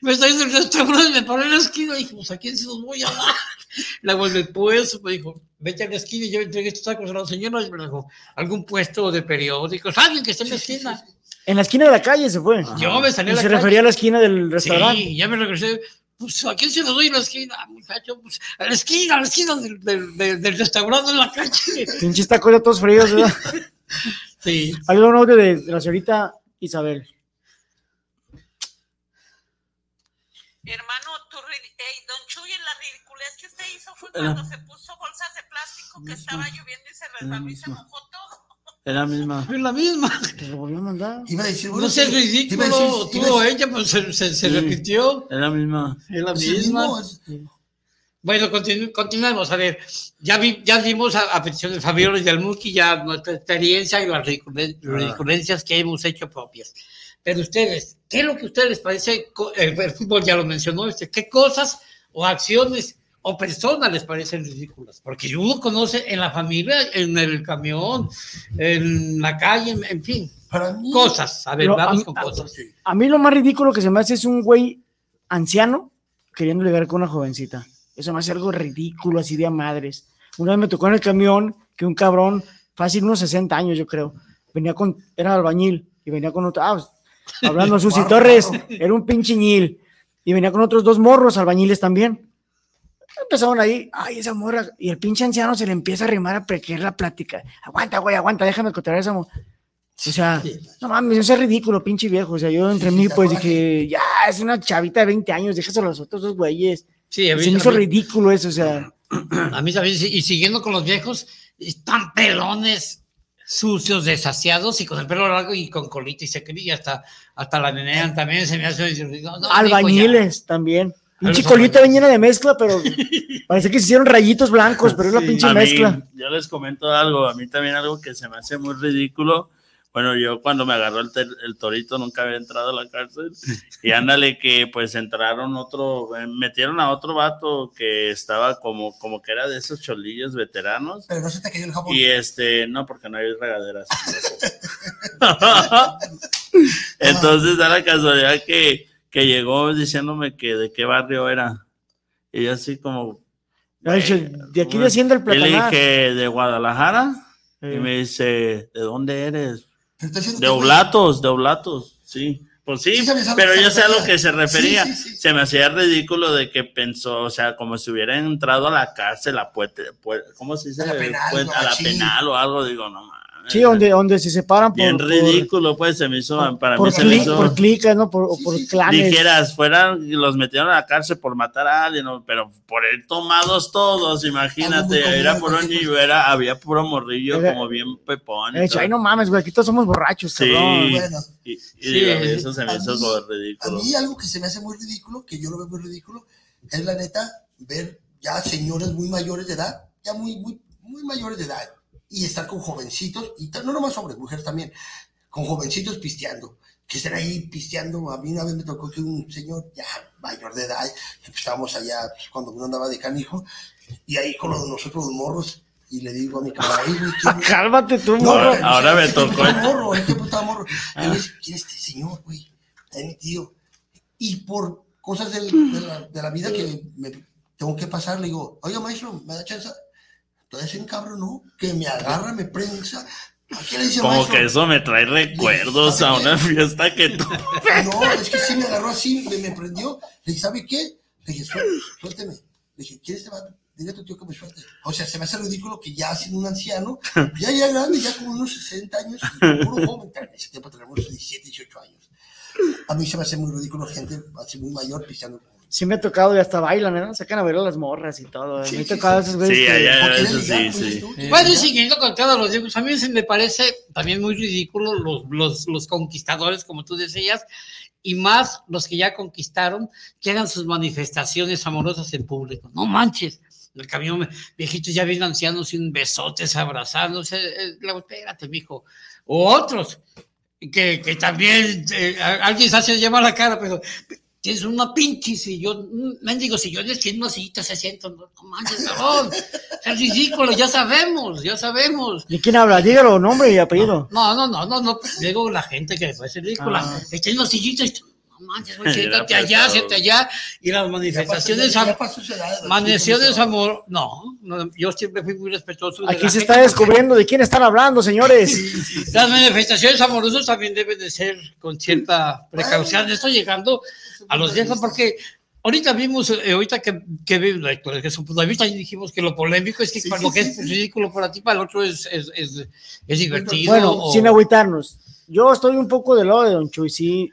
Me salí del restaurante, me paré en la esquina y dije, pues a quién se los voy a dar. *laughs* La vuelve pues, me dijo, vete a la esquina y yo entregué estos tacos a la señora y me dijo, algún puesto de periódicos, alguien que esté en la esquina. En la esquina de la calle se fue. Yo me salí a la se calle. refería a la esquina del restaurante. Sí, ya me regresé. Pues, ¿a quién se lo doy en la esquina, muchacho? Pues, a la esquina, a la esquina del, del, del- del restaurante en la calle. *laughs* Pinches tacos ya todos fríos, ¿verdad? Sí. *laughs* Hay un audio de la señorita Isabel. Hermano, tú, ri- ey, don Chuy, en la ridiculez que fue Era- cuando se puso bolsas de plástico que estaba lloviendo y se resbaló y se mojó todo. Es la misma. Es la misma. Te lo volvió a mandar. Iba a decir, No bueno, seas sí, ridículo. decir- Tú o decir- ella, pues se, se, se Sí. repitió. Es la misma. Es la Sí, misma. es- Bueno, continu- continuemos. A ver, ya, vi, ya vimos a, a petición de Fabiola y del Muki ya nuestra experiencia y las ridiculen- ridiculencias que hemos hecho propias. Pero ustedes, ¿qué es lo que a ustedes les parece? El, el fútbol ya lo mencionó, este, ¿qué cosas o acciones o personas les parecen ridículas, porque uno conoce en la familia, en el camión, en la calle, en, fin, cosas. A ver, a vamos mí- con a- cosas. A mí lo más ridículo que se me hace es un güey anciano queriendo ligar con una jovencita. Eso me hace algo ridículo, así de a madres. Una vez me tocó en el camión que un cabrón, fácil unos 60 años yo creo, venía con, era albañil y venía con otro, ah, hablando *laughs* Susi. Torres, era un pinche ñil y venía con otros dos morros albañiles también. Empezaron ahí, ay, esa morra, y el pinche anciano se le empieza a arrimar a prequear la plática. Aguanta, güey, aguanta, déjame contar esa morra. O sea, no mames, eso es ridículo, pinche viejo. O sea, yo entre mí, pues dije, ya, es una chavita de 20 años, déjaselo a los otros dos güeyes. Sí, a mí- se me a hizo mí- ridículo eso, o sea. A mí sí, y siguiendo con los viejos, están pelones, sucios, desasiados y con el pelo largo y con colita y se y hasta, hasta la nenean también se me hace. no, no, albañiles también. Pinche los colita bien llena de mezcla, pero *laughs* parece que se hicieron rayitos blancos, pero es la pinche A mí, mezcla. yo les comento algo, a mí también algo que se me hace muy ridículo. Bueno, yo cuando me agarró el, ter- el torito nunca había entrado a la cárcel. Y ándale que pues entraron otro, eh, metieron a otro vato que estaba como, como que era de esos cholillos veteranos. Pero no se te cayó el jabón. Y este, no, porque no hay regaderas. *laughs* *laughs* Entonces da la casualidad que, que llegó diciéndome que de qué barrio era. Y yo así como, dicho, de aquí de Hacienda el y le Platanar. dije, ¿de Guadalajara? Y me dice, ¿de dónde eres? De Oblatos, de Oblatos, sí. Pues sí, pero yo sé a lo que se refería. Sí, sí, sí. Se me hacía ridículo de que pensó, o sea, como si hubiera entrado a la cárcel, a puete, pue- ¿cómo se dice? A la penal, a la penal o algo, digo, no mames. Sí, donde, donde se separan por, Bien por, ridículo, pues se me hizo, para por, mí se me hizo. por clicas, ¿no? Por, por clanes. Dijeras, fueran, los metieron a la cárcel por matar a alguien, ¿no? pero por ir tomados todos, imagínate, muy era cualquier niño, era, había puro morrillo Era- como bien pepón. De hecho, ay, no mames, güey, aquí todos somos borrachos, Sí, cabrón. Bueno. y, y Sí, digo, eso se me hizo mí- como A ridículo. mí algo que se me hace muy ridículo, que yo lo veo muy ridículo, es la neta ver ya señores muy mayores de edad, ya muy, muy, muy mayores de edad, y estar con jovencitos, y no nomás hombres, mujeres también, con jovencitos pisteando, que estén ahí pisteando. A mí una vez me tocó que un señor ya mayor de edad, que estábamos allá pues, cuando uno andaba de canijo, y ahí con los- nosotros los morros, y le digo a mi camarada, "Ay, güey, ¿quién es?" *laughs* Cálmate tú, No, morro. Ahora- ahora me tocó. estaba morro, estaba morro. Y me dice, ¿quién es este señor, güey? Es mi tío. Y por cosas del- de, la, de la vida que me tengo que pasar, le digo, oiga, maestro, ¿me da chance? Entonces, cabrón, ¿no? Que me agarra, me prensa. ¿A quién le dice Como maestro? que eso me trae recuerdos a una fiesta que tú. No, es que sí me agarró así, me, me prendió. Le dije, ¿sabe qué? Le dije, "Suel- suélteme. Le dije, ¿quién es este vato? Dile a tu tío que me suelte. O sea, se me hace ridículo que ya siendo un anciano, ya ya grande, ya como unos 60 años, y puro joven, en ese tiempo tenemos 17, 18 años. A mí se me hace muy ridículo gente así muy mayor pisando. Sí me ha tocado y hasta bailan, ¿no? Sacan a ver a las morras y todo. Sí, me he sí, tocado sí. esas veces Sí, que- allá, ¿Por qué eso sí, sí. Bueno, y siguiendo con todos los viejos, a mí se me parece también muy ridículo los, los, los conquistadores, como tú decías, y más los que ya conquistaron, que hagan sus manifestaciones amorosas en público. No manches. En el camión, viejitos ya bien ancianos un besotes, abrazándose. eh, espérate, mijo. O otros, que, que también eh, alguien se hace llamar la cara, pero tienes una pinche sillón, un mendigo tiene unos sillitos se sientan, no, no manches, cabrón. Es ridículo, ya sabemos, ya sabemos. ¿De quién habla? Dígalo, nombre y apellido. No, no, no, no, no, digo la gente que después es ridícula. Ah. Tiene unos sillitos, no manches, *laughs* siéntate allá, siéntate allá. Y las manifestaciones, ya- pasó manifestaciones amor, no, no, yo siempre fui muy respetuoso. de Aquí se gente está descubriendo de quién están hablando, señores. *laughs* Las manifestaciones amorosas también deben de ser con cierta precaución. Estoy llegando a los viejos porque ahorita vimos, eh, ahorita que, que vimos, desde su punto de vista, y dijimos que lo polémico es que Sí, para sí, lo que sí, es sí. ridículo para ti, para el otro es, es, es, es divertido. Bueno, o- sin agüitarnos. Yo estoy un poco del lado de Don Chuy, sí,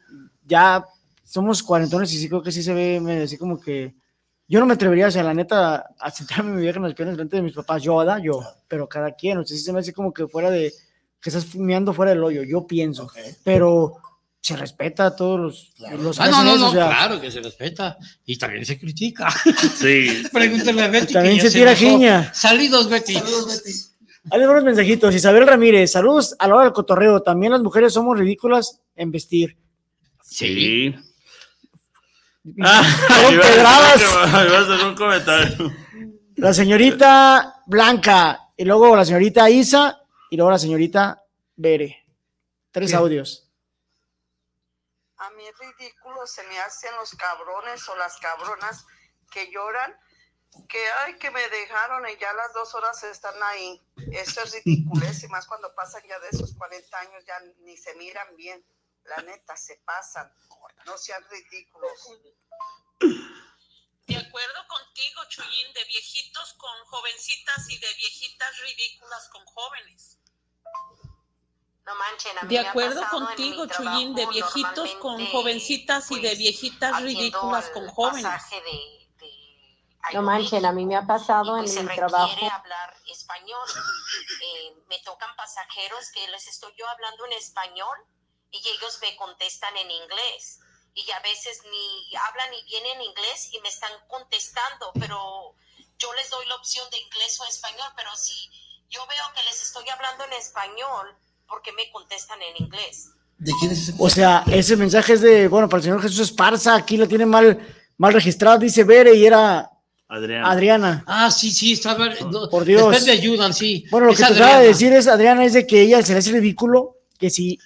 ya somos cuarentones y sí creo que sí se ve medio así como que yo no me atrevería, o sea, la neta, a sentarme mi vieja en las piernas delante de mis papás, yo, ¿verdad? Yo, pero cada quien, o sea, sí se me hace como que fuera de, que estás fumeando fuera del hoyo, yo pienso, Ok. pero se respeta a todos los, Claro. los Ah, no, no, no, o sea, claro que se respeta y también se critica. Sí. *laughs* Pregúntale a Betty. También que se tira jiña. Salidos, Betty. Saludos, Betty. Hay algunos mensajitos. Isabel Ramírez, saludos a la hora del cotorreo. También las mujeres somos ridículas en vestir. Sí. Ah, *laughs* Son iba a decir pedradas. que- iba a hacer un comentario. La señorita Blanca, y luego la señorita Isa, y luego la señorita Bere. Tres ¿Qué? audios. A mí es ridículo, se me hacen los cabrones o las cabronas que lloran, que ay, que me dejaron y ya las dos horas están ahí. Eso es ridículo, y más cuando pasan ya de esos 40 años, ya ni se miran bien. La neta, se pasan. No sean ridículos. De acuerdo contigo, Chuyín, de viejitos con jovencitas y de viejitas ridículas con jóvenes. No manchen, a mí De me ha acuerdo contigo, Chuyín, de viejitos con jovencitas y de pues, viejitas ridículas con jóvenes. pasaje de- No manchen, a mí me ha pasado pues, en mi trabajo. hablar español. *laughs* Eh, me tocan pasajeros que les estoy yo hablando en español y ellos me contestan en inglés. Y a veces ni hablan ni bien en inglés y me están contestando, pero yo les doy la opción de inglés o español, pero si yo veo que les estoy hablando en español, ¿por qué me contestan en inglés? ¿De quién es ese? O sea, ese mensaje es de, bueno, para el señor Jesús Esparza, aquí lo tiene mal, mal registrado, dice Bere y era Adriana. Adriana. Ah, sí, sí, estaba. no, Por Dios. Después me ayudan, sí. Bueno, lo Es que acaba de decir es, Adriana, es de que ella se le hace ridículo que si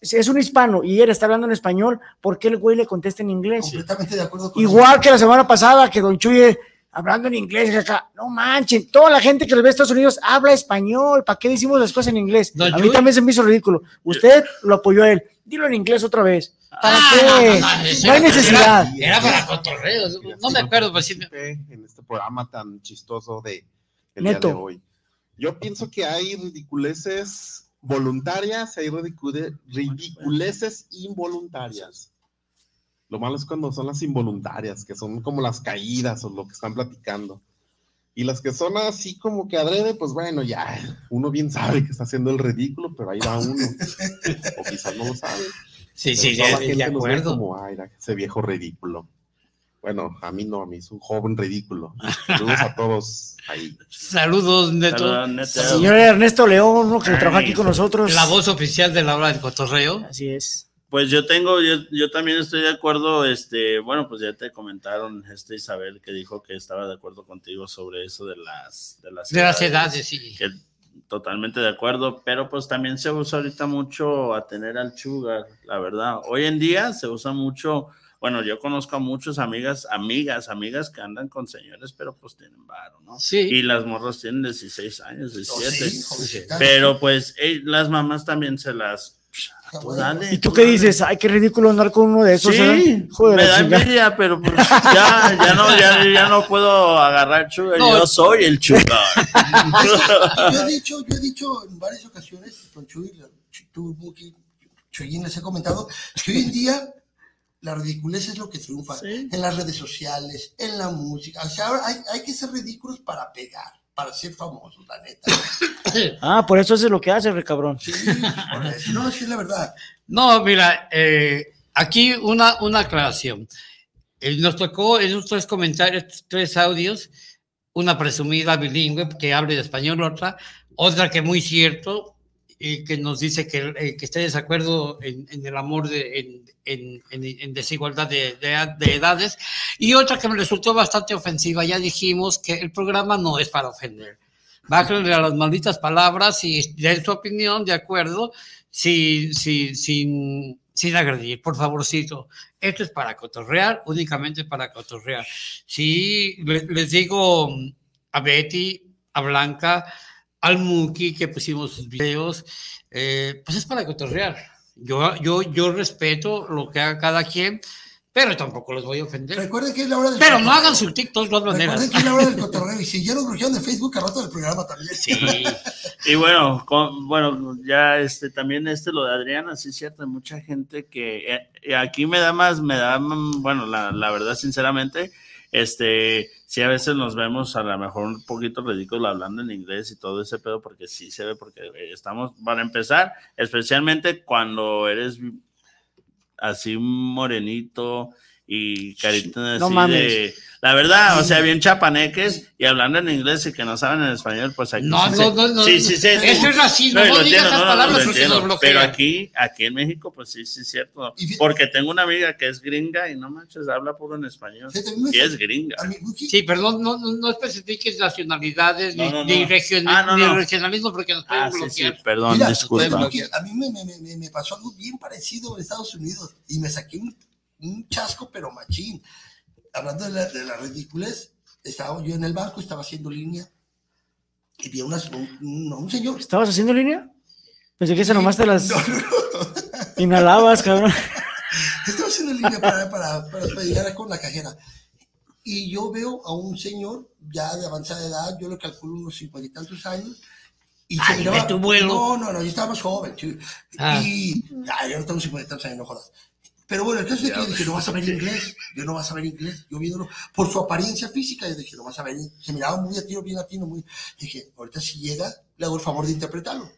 es un hispano y ella está hablando en español, ¿por qué el güey le contesta en inglés? Completamente de acuerdo con Igual que la semana pasada que Don Chuye hablando en inglés, acá, no manchen, toda la gente que nos ve en Estados Unidos habla español, ¿para qué decimos las cosas en inglés? A mí también se me hizo ridículo. Usted lo apoyó a él, dilo en inglés otra vez. ¿Para Ah, qué? no, no, no, No hay necesidad. Era, para cotorreo. No me acuerdo, pues sí. en este programa tan chistoso de el Neto. día de hoy. Yo pienso que hay ridiculeces voluntarias hay ridicule- ridiculeces involuntarias. Lo malo es cuando son las involuntarias, que son como las caídas o lo que están platicando. Y las que son así como que adrede, pues bueno, ya uno bien sabe que está haciendo el ridículo, pero ahí va uno. o quizás no lo sabe. Sí, Pero sí, toda la de- de gente nos ve acuerdo. Como, "Ay, era ese viejo ridículo. Bueno, a mí no, a mí es un joven ridículo. Saludos a todos ahí. Saludos, Neto. Saludos, Neto. Señor Ernesto León, que trabaja aquí con nosotros. La voz oficial de la hora del cotorreo. Así es. Pues yo tengo, yo, yo también estoy de acuerdo, este, bueno, pues ya te comentaron, este Isabel, que dijo que estaba de acuerdo contigo sobre eso de las, de las De las edades, sí. que totalmente de acuerdo, pero pues también se usa ahorita mucho a tener al sugar, la verdad. Hoy en día se usa mucho, bueno, yo conozco a muchas amigas, amigas, amigas que andan con señores, pero pues tienen varo, ¿no? Sí. Y las morras tienen 16 años, 17. sí, jovencitas. pero pues eh, las mamás también se las... tú dale, ¿Y tú qué dale. dices? Ay, qué ridículo andar con uno de esos. Sí, ¿eh? Hijo de me da chingada. envidia, pero pues ya, ya, no, ya, ya no puedo agarrar sugar, No. yo soy el sugar. yo he dicho, yo he dicho en varias ocasiones, con Chuy, tú, Buki, Chuyín les he comentado, que hoy en día la ridiculez es lo que triunfa en las redes sociales, en la música. O sea, ahora hay, hay que ser ridículos para pegar, para ser famosos, la neta. *laughs* Ah, por eso es lo que hace, re cabrón. Por eso, no, es que es la verdad. No, mira, eh, aquí una, una aclaración. Eh, nos tocó en estos tres comentarios, tres audios, una presumida bilingüe que hable de español, otra, otra que muy cierto y que nos dice que, eh, que está de desacuerdo en, en el amor, de, en, en- en- desigualdad de, de- de edades, y otra que me resultó bastante ofensiva. Ya dijimos que el programa no es para ofender. Bájenle a las malditas palabras y den su opinión de acuerdo, sin, sin, sin, sin agredir, por favorcito. Esto es para cotorrear, únicamente para cotorrear. Sí, le- les digo a Betty, a Blanca, al Muki que pusimos sus videos, eh, pues es para cotorrear. Yo, yo, yo respeto lo que haga cada quien, pero tampoco los voy a ofender. Recuerden que es la hora del Pero no cotorreo. hagan su TikTok de todas maneras. Recuerden que es la hora del cotorreo. *laughs* Y si ya nos bloquearon de Facebook, al rato del programa también. Sí. Y bueno, con- bueno, ya este también este lo de Adriana, sí es cierto, hay mucha gente que eh, eh, aquí me da más, me da, mm, bueno, la, la verdad, sinceramente, este, sí a veces nos vemos a lo mejor un poquito ridículo hablando en inglés y todo ese pedo, porque sí se ve, porque eh, estamos, para empezar, especialmente cuando eres así morenito y caritas No así mames. de- La verdad, o sea, bien chapaneques y hablando en inglés y que no saben en español, pues aquí No, sí no, se- no, no, sí, sí, sí, eso es racismo, no lo digas entiendo, esas no, no, palabras lo porque entiendo, nos bloquean. Pero aquí, aquí en México, pues sí, sí es cierto. Porque tengo una amiga que es gringa y no manches, habla puro en español. Y es gringa. Sí, pero no, no, especifiques nacionalidades No, ni, no, ni Ah, no, ni no. regionalismo porque nos pueden Ah, sí, sí, bloquear. perdón, Mira, disculpa. pero que a mí me, me- me- me pasó algo bien parecido en Estados Unidos y me saqué un, un chasco, pero machín. Hablando de la, de la ridiculez, estaba yo en el banco, estaba haciendo línea y vi unas- un, un- un señor. ¿Estabas haciendo línea? Pensé que esa nomás te las inhalabas, cabrón. *laughs* Estaba haciendo línea para, para, para, para llegar con la cajera. Y yo veo a un señor ya de avanzada edad, yo le calculo unos cincuenta y tantos años. Y se miraba. tu vuelo. No, no, no, yo estaba más joven. Ah. Y. Ay, yo no tengo cincuenta y tantos años, no jodas. Pero bueno, el caso es que yo dije, no vas a ver inglés. Yo no vas a ver inglés. Yo viéndolo por su apariencia física, yo dije, no vas a ver. Se miraba muy a tiro, bien a tiro, muy. Dije, ahorita si llega, le hago el favor de interpretarlo.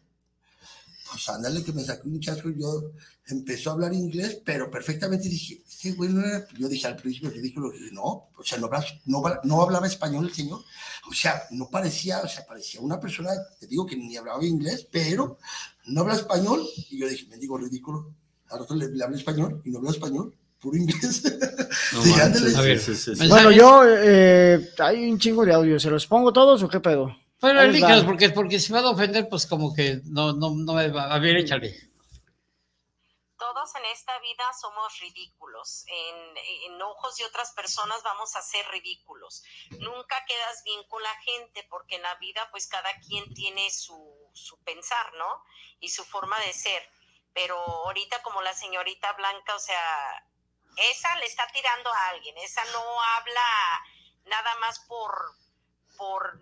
Pues ándale, que me saqué un chasco. Yo empezó a hablar inglés, pero perfectamente dije, este güey no era. Yo dije al principio ridículo, dije, no, o sea, no hablaba, no, no hablaba español el señor. O sea, no parecía, o sea, parecía una persona, te digo que ni hablaba inglés, pero no habla español. Y yo dije, me digo ridículo. Al otro le, le hablo español y no habla español, puro inglés. *laughs* Ándale. A ver, Bueno, yo, eh, hay un chingo de audio. ¿Se los pongo todos o qué pedo? Elígelos, va. porque, porque si me va a ofender, pues como que no, no, no me va. A ver, échale. Todos en esta vida somos ridículos. En, en ojos de otras personas vamos a ser ridículos. Nunca quedas bien con la gente porque en la vida pues cada quien tiene su, su pensar, ¿no? Y su forma de ser. Pero ahorita como la señorita Blanca, o sea, esa le está tirando a alguien. Esa no habla nada más por, por,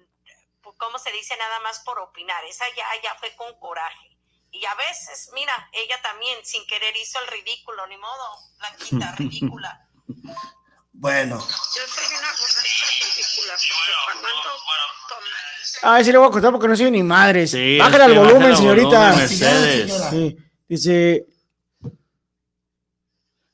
por- ¿cómo se dice? Nada más por opinar. Esa ya, ya fue con coraje. Y a veces, mira, ella también sin querer hizo el ridículo, ni modo, Blanquita, *laughs* ridícula. Bueno, Yo soy una borracha ridícula porque cuando. Ay, sí le voy a contar porque no soy ni madres. Sí, Bájale al volumen, señorita. volumen, Mercedes. Sí, Dice.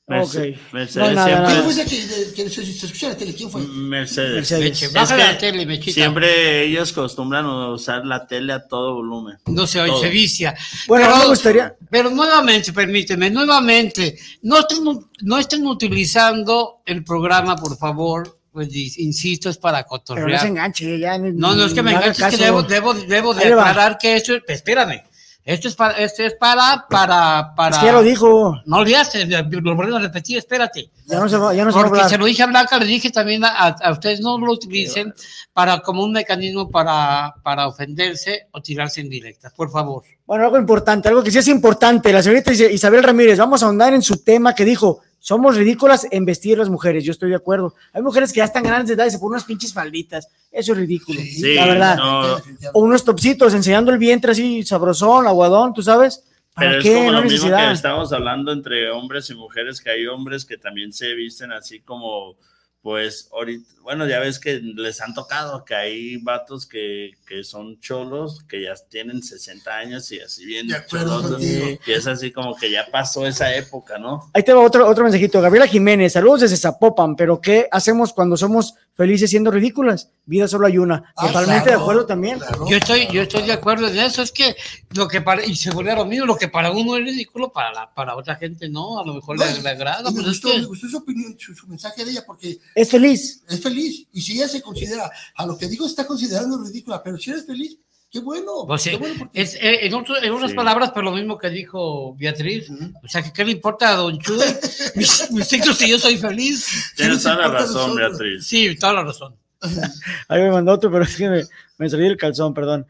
Merce-. Mercedes No, nada, siempre- nada. ¿quién fue que, que se, la tele? ¿Quién fue? Mercedes. Mercedes. La tele, Mechita. Siempre ellos acostumbran a usar la tele a todo volumen. No se oye, se vicia. Bueno, pero, me gustaría- Pero nuevamente, permíteme, nuevamente, no estén, no estén utilizando el programa, por favor. Pues, insisto, es para Pero no cotorrear. se enganche, ya. No, no es que me enganches, es que debo, debo, debo de Ahí va. aclarar que esto es, espérame, esto es para, esto es para, para, para. Es que ya lo dijo. No olvidaste, lo volví a repetir, espérate. Ya no se va, ya no se va a Porque se lo dije a Blanca, le dije también a, a ustedes, no lo utilicen para como un mecanismo para, para ofenderse o tirarse en directa, por favor. Bueno, algo importante, algo que sí es importante. La señorita Is- Isabel Ramírez, vamos a ahondar en su tema que dijo, somos ridículas en vestir las mujeres. Yo estoy de acuerdo. Hay mujeres que ya están grandes de edad y se ponen unas pinches falditas. Eso es ridículo. Sí, la verdad. no. O unos topsitos enseñando el vientre así sabrosón, aguadón, tú sabes. ¿Para Pero es qué? como No lo mismo que estamos hablando entre hombres y mujeres, que hay hombres que también se visten así como, pues, ahorita, bueno, ya ves que les han tocado, que hay vatos que, que son cholos, que ya tienen 60 años y así bien De acuerdo cholosos, contigo. y es así como que ya pasó esa época, ¿no? Ahí te va otro, otro mensajito. Gabriela Jiménez, saludos desde Zapopan, pero ¿qué hacemos cuando somos felices siendo ridículas? Vida solo hay una. Ah, Totalmente claro, de acuerdo también. Yo estoy, yo estoy de acuerdo en eso, es que lo que para, y se vuelve lo mismo, lo que para uno es ridículo, para, la, para otra gente no, a lo mejor No, le, le agrada. me, pues es gustó, que- me gustó su opinión, su, su mensaje de ella, porque Es feliz. es feliz. Y si ella se considera, a lo que digo está considerando ridícula, pero si eres feliz, qué bueno. Pues sí, qué bueno es, eh, en, otro- en otras Sí. palabras, pero lo mismo que dijo Beatriz, o sea, que ¿qué le importa a Don Chuy? *laughs* mis, mis hijos y yo soy feliz. Tienes toda la razón? Beatriz. Sí, toda la razón. *laughs* Ahí me mandó otro, pero es que me, me salí el calzón, perdón.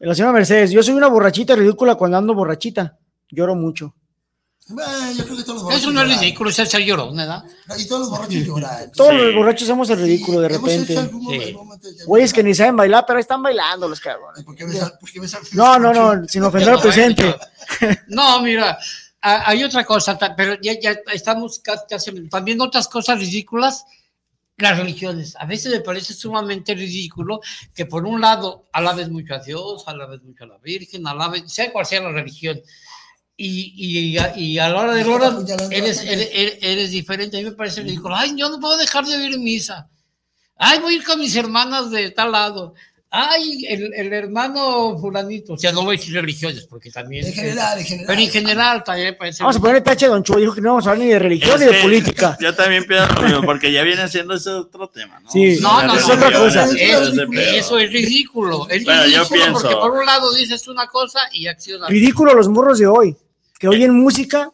La señora Mercedes, yo soy una borrachita ridícula cuando ando borrachita. Lloro mucho. Eh, yo creo que todos los borrachos Eso no es lloran. ridículo, es ser llorón, ¿verdad? Y todos los borrachos lloran. Todos Sí. los borrachos somos el ridículo de repente. algún Sí. Güeyes que ni saben bailar, pero están bailando los cabrones. ¿Por qué ves al- por qué ves al- No, no, no, sin ofender al presente. No, mira, hay otra cosa, pero ya, ya estamos casi, casi- también otras cosas ridículas, las religiones. A veces me parece sumamente ridículo que por un lado alabes mucho a Dios, alabes mucho a la Virgen, alabes, sea cual sea la religión, y, y, a- y a la hora de la hora eres, eres, eres- eres diferente. A mí me parece ridículo. Ay, yo no puedo dejar de ir misa. Ay, voy a ir con mis hermanas de tal lado. Ay, el, el hermano fulanito. O sea, no voy a decir religiones, porque también... En general, en general. Pero en general también parece... Vamos a ponerle tache a Don Chuy. Dijo que no vamos a hablar ni de religión Es ni de que política. *laughs* Yo también pienso lo porque ya viene siendo ese otro tema, ¿no? Sí. No, no, no, otra cosa. religiones, Eso, es ridículo. Es Bueno, yo ridículo porque por un lado dices una cosa y accionas. Ridículo los morros de hoy, que oyen música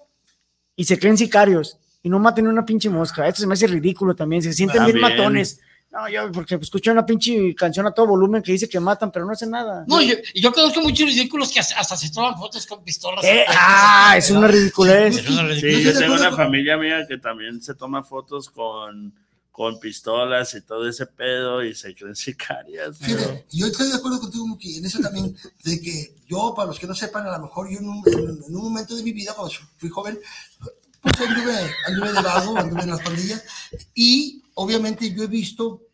y se creen sicarios y no maten una pinche mosca. Esto se me hace ridículo también. Se sienten bien También. matones. No, yo porque escuché una pinche canción a todo volumen que dice que matan, pero no hacen nada. No, yo, yo conozco muchos ridículos que hasta hasta se toman fotos con pistolas. Eh, ah, es una ridiculez. Es una Sí, ridiculez. yo tengo una familia mía que también se toma fotos con, con pistolas y todo ese pedo y se creen sicarias. Fíjate, yo estoy de acuerdo contigo, Muki, en eso también, de que yo, para los que no sepan, a lo mejor yo en un, en un momento de mi vida, cuando fui joven, pues anduve, anduve de vago, anduve en las pandillas, y obviamente yo he visto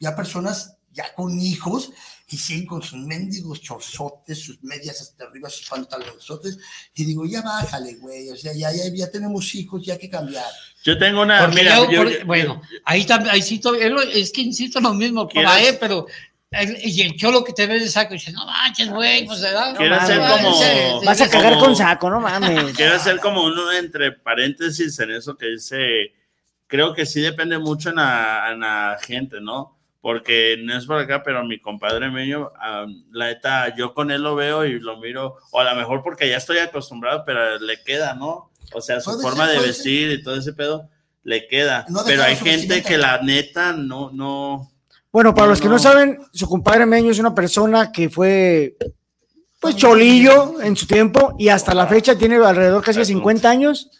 ya personas ya con hijos y siguen con sus mendigos chorzotes, sus medias hasta arriba, sus pantalonzotes, y digo, ya bájale, güey, o sea, ya, ya, ya tenemos hijos, ya hay que cambiar. Yo tengo una. Porque mira, luego, yo- por- yo- bueno, ahí también, ahí sí, es, que insisto lo mismo ¿Quieres- para él, pero el, y el cholo que te ve de saco dice, no manches, güey, pues ¿verdad? Quiero No hacer como- eh, Vas a cagar como- con saco, no mames. Quiero hacer como uno entre paréntesis en eso que dice, creo que sí depende mucho en la, en la gente, ¿no? Porque no es por acá, pero mi compadre mío, am, la neta, yo con él lo veo y lo miro, o a lo mejor porque ya estoy acostumbrado, pero le queda, ¿no? O sea, su forma ser, de vestir y todo ese pedo, le queda. No pero hay gente que la neta no, no, Bueno, para No, los que no no. saben, su compadre Meño es una persona que fue, pues, cholillo en su tiempo y hasta la fecha tiene alrededor casi de 50 años,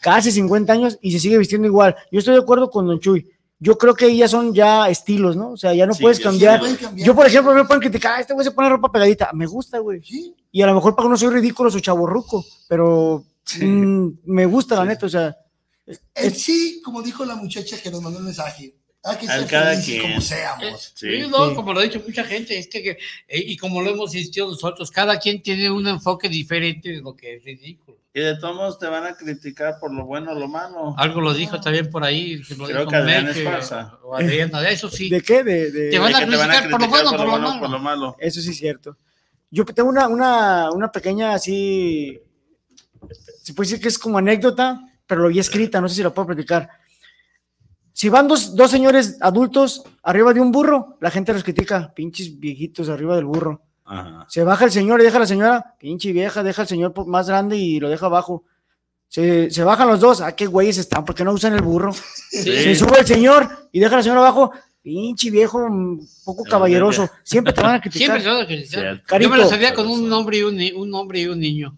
casi 50 años y se sigue vistiendo igual. Yo estoy de acuerdo con Don Chuy. Yo creo que ya son ya estilos, ¿no? O sea, ya no Sí, puedes cambiar. sí, pueden cambiar. Yo, por ejemplo, me pueden criticar, "Ah, este güey se pone ropa pegadita. Me gusta, güey. Sí. Y a lo mejor para uno soy ridículo, soy chaborruco, pero mm, me gusta, la neta, o sea. Sí, como dijo la muchacha que nos mandó el mensaje, hay que Al ser cada quien. como seamos. sí. Sí, no, Sí. como lo ha dicho mucha gente, es que, que- eh, y como lo hemos insistido nosotros, cada quien tiene un enfoque diferente de lo que es ridículo. Y de todos modos te van a criticar por lo bueno o lo malo. Algo lo dijo también por ahí, que lo Creo dijo que Adrián Esparza. o Adriana, eso sí. ¿De qué? De, de- Te van De que te van a criticar por lo bueno, por lo bueno, malo. por lo malo. Eso sí es cierto. Yo tengo una, una, una pequeña así, se puede decir que es como anécdota, pero lo vi escrita, no sé si la puedo platicar. Si van dos, dos señores adultos arriba de un burro, la gente los critica, pinches viejitos arriba del burro. Ajá. Se baja el señor y deja a la señora, pinche vieja, deja al señor más grande y lo deja abajo. Se, se bajan los dos, ah, qué güeyes están, ¿por qué no usan el burro? Se sube el señor y deja a la señora abajo, pinche viejo, un poco caballeroso. Siempre te van a criticar. Siempre te van a criticar. Yo me lo sabía con un hombre y un, ni- un hombre y un niño.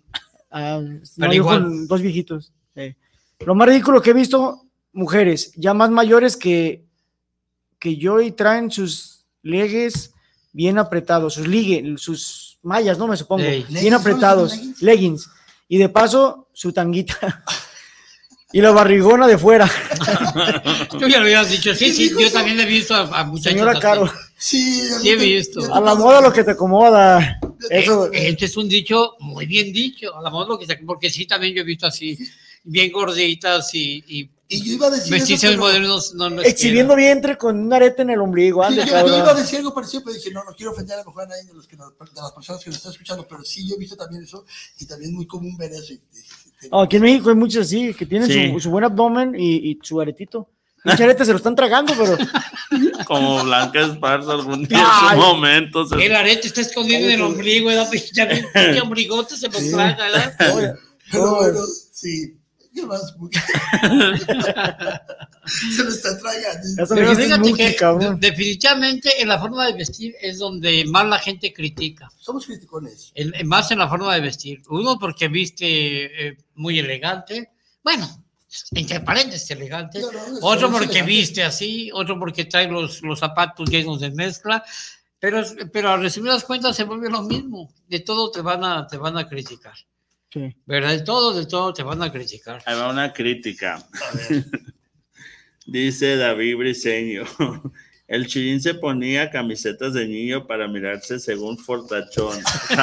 Ah, no, igual. con dos viejitos. eh. Lo más ridículo que he visto, mujeres ya más mayores que, que yo y traen sus legues bien apretados, sus ligue, sus mallas, ¿no? Me supongo, Ey. bien ¿Leggings, apretados? ¿Leggings? leggings. Y de paso, su tanguita. *laughs* y la barrigona de fuera. *laughs* Tú ya lo habías dicho, sí, sí, yo también he visto a, a muchachos Señora. Caro, Sí, Sí he visto. a la moda lo que te acomoda. Eso, Eh, Este es un dicho muy bien dicho, a la moda lo que se- porque sí, también yo he visto así, bien gorditas y, y Y yo iba a decir eso, modernos. No les exhibiendo vientre con un arete en el ombligo. Sí, Ande, yo, yo iba a decir algo parecido, pero dije, no, no quiero ofender a lo mejor a nadie de, los que nos- de las personas que nos están escuchando, pero sí, yo he visto también eso y también es muy común ver eso. y- y- Oh, aquí en México hay muchos así, que tienen Sí. su, su buen abdomen y, y su aretito. Muchas aretes se lo están tragando, pero *laughs* Como Blanca Esparza algún día Ay. en su momento. se- El arete está escondido en el ombligo, ¿verdad? *laughs* Ya pinche ombligote se lo traga, ¿verdad? Pero bueno, sí. ¿Qué más? *laughs* Se lo está tragando. Pero fíjate que cabrón. definitivamente en la forma de vestir es donde más la gente critica. Somos criticones. Más en la forma de vestir. Uno porque viste eh, muy elegante. Bueno, entre paréntesis elegante. No, no, eso otro porque elegante. viste así. Otro porque trae los, los zapatos llenos de mezcla. Pero, pero a resumidas cuentas se vuelve lo mismo. De todo te van a, te van a criticar. Sí. ¿Verdad? De todo, de todo te van a criticar. Ahí va una crítica. Dice David Briseño. *laughs* El chilín se ponía camisetas de niño para mirarse según Fortachón. *laughs*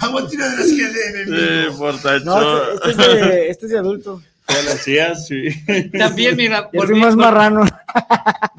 Aguantina de las que debe, Sí, mijo. portacho. No, este, este es de, este es de adulto. Ya lo hacías, sí. También, mira, soy más marrano.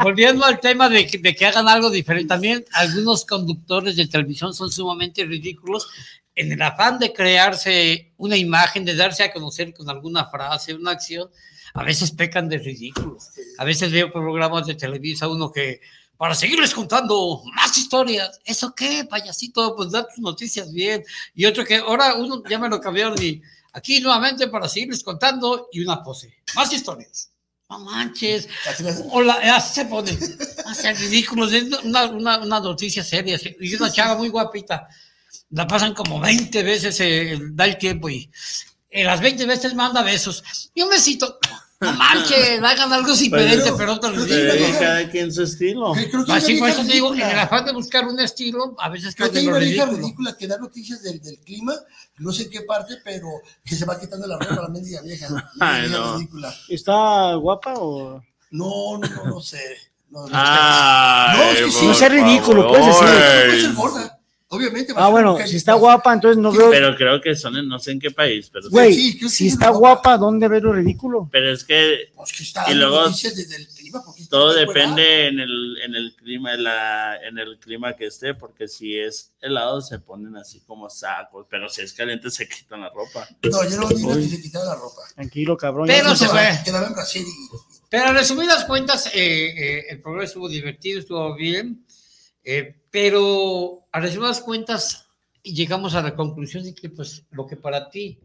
volviendo al tema de que, de que hagan algo diferente, también algunos conductores de televisión son sumamente ridículos en el afán de crearse una imagen, de darse a conocer con alguna frase, una acción, a veces pecan de ridículos. A veces veo programas de Televisa, uno que, para seguirles contando más historias, ¿eso qué, payasito? Pues da tus noticias bien. Y otro que ahora uno ya me lo cambiaron y aquí nuevamente para seguirles contando y una pose. Más historias. No manches. Hola, así se pone. Hace ridículos. Es una, una, una noticia seria. Y una chava muy guapita. La pasan como 20 veces, eh, da el tiempo y en las 20 veces manda besos. Y un besito. No manches, hagan algo diferente, Pero- pero otro Pero ridículo. cada quien su estilo. Así por eso te digo, en el afán de buscar un estilo, a veces Creo cae que hay una vieja ridículo. ridícula que da noticias del, del clima, no sé en qué parte, pero que se va quitando la ropa la mendiga *laughs* vieja. Ay, no. ridícula. ¿Está guapa o...? No, no, no, no sé. No, no, Ay, no, es que sí. No sea ridículo, puedes decir. Puede ser gorda. Obviamente. Ah, bueno, si está guapa, entonces no veo... Pero creo que son en no sé en qué país. Pero Güey, sí. si está guapa, ¿dónde ves lo ridículo? Pero es que. está y luego desde el clima, todo depende en el, en el clima, en, la, en el clima que esté, porque si es helado se ponen así como sacos, pero si es caliente se quitan la ropa. No, yo no digo que se quitara la ropa. Tranquilo, cabrón. Pero se fue. Pero en resumidas cuentas, eh, eh, el programa estuvo divertido, estuvo bien, eh, pero a resumidas cuentas llegamos a la conclusión de que pues lo que para ti,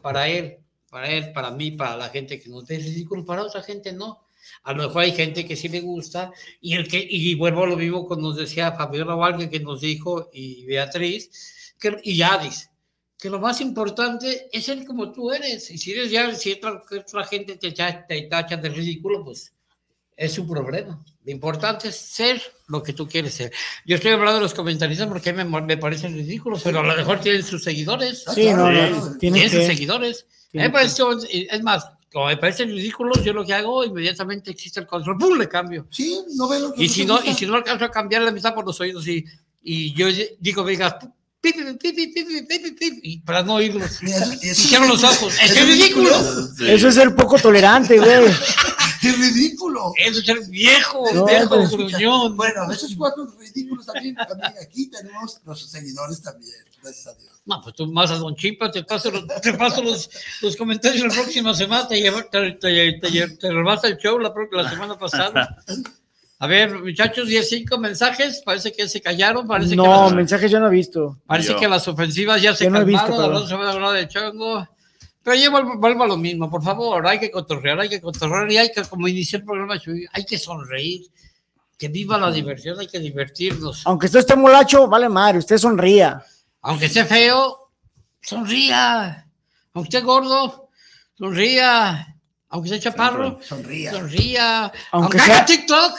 para él, para él, para mí, para la gente que nos es ridículo, para otra gente no. A lo mejor hay gente que sí le gusta y el que y vuelvo a lo mismo cuando nos decía Fabiola alguien que nos dijo y Beatriz que, y Yadis que lo más importante es ser como tú eres y si eres ya si otra, otra gente te, te tacha de ridículo pues es su problema. Lo importante es ser lo que tú quieres ser. Yo estoy hablando de los comentaristas porque me, me parecen ridículos, pero a lo mejor tienen sus seguidores. Sí, no, no, tienen sus seguidores. Eh, pues, es más, como me parecen ridículos, yo lo que hago inmediatamente existe el control, ¡pum! le cambio. Sí, no veo lo que y si no, gusta. Y si no alcanzo a cambiar la mitad por los oídos y, y yo digo, venga, y para no oírlos. Cierro los ojos. Es, ridículo. Eso es el poco tolerante, güey. *laughs* ¡Qué ridículo! Eso es ser viejo, No, viejo, pues, gruñón. Bueno, veces cuatro ridículos también, también aquí tenemos nuestros seguidores también, gracias a Dios. No, pues tú más a Don Chimpa, te paso los, te paso los, los comentarios la próxima semana, te, lleva- te, te, te, te rebasa el show la, la semana pasada. A ver, muchachos, 15 mensajes, parece que se callaron, parece que No, las, mensajes yo no he visto. parece que las ofensivas ya se Yo no he visto, la pero- otra se va a hablar de chongo. Pero yo vuelvo, vuelvo a lo mismo, por favor, hay que cotorrear, hay que cotorrear y hay que, como inició el programa, hay que sonreír, que viva la diversión, hay que divertirnos. Aunque usted esté molacho, vale madre, usted sonría. Aunque esté feo, sonría. Aunque esté gordo, sonría. Aunque esté chaparro, sonría. sonría. Aunque Aunque, sea- haga TikTok,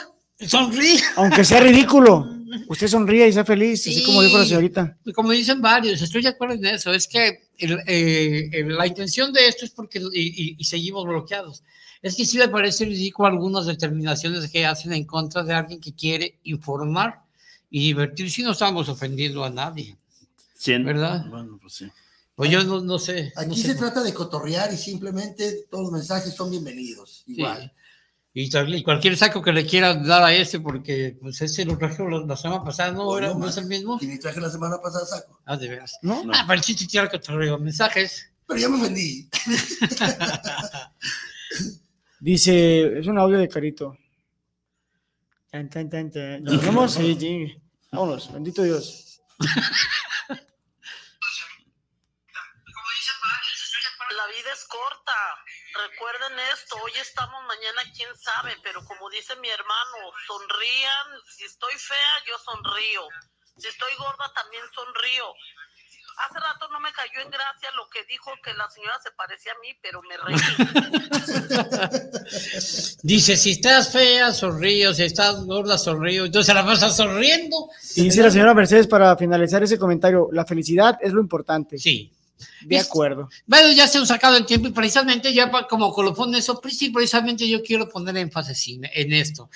sonríe. Aunque sea ridículo, *laughs* usted sonríe y sea feliz, así como dijo la señorita. Como dicen varios, estoy de acuerdo en eso. Es que el- eh, el- la intención de esto es porque, y, y- y seguimos bloqueados, es que sí me parece ridículo algunas determinaciones que hacen en contra de alguien que quiere informar y divertir si no estamos ofendiendo a nadie. ¿Verdad? Bueno, pues sí. Pues yo no, no sé. no Aquí sé se trata de cotorrear y simplemente todos los mensajes son bienvenidos. Igual. Y, cualquier saco que le quiera dar a este, porque pues ese lo trajo la, la semana pasada, ¿no? Era, no ¿no es el mismo? Y me traje la semana pasada saco. Ah, de veras. ¿No? Ah, para el chiste tirar que traigo mensajes. Pero ya me ofendí. *laughs* Dice, es un audio de Carito. Tan, tan, tan, tan. ¿Lo ponemos? Sí, sí. Vámonos, bendito Dios. *laughs* La vida es corta. Recuerden esto. Hoy estamos, mañana quién sabe. Pero como dice mi hermano, sonrían. Si estoy fea, yo sonrío. Si estoy gorda, también sonrío. Hace rato no me cayó en gracia lo que dijo que la señora se parecía a mí, pero me reí. *laughs* Dice, si estás fea, sonrío, si estás gorda, sonrío. Entonces la vas a sonriendo. Y dice la señora Mercedes para finalizar ese comentario, la felicidad es lo importante. Sí. De acuerdo. Bueno, ya se ha sacado el tiempo y precisamente ya como colofón eso, sí, precisamente yo quiero poner énfasis en, esto.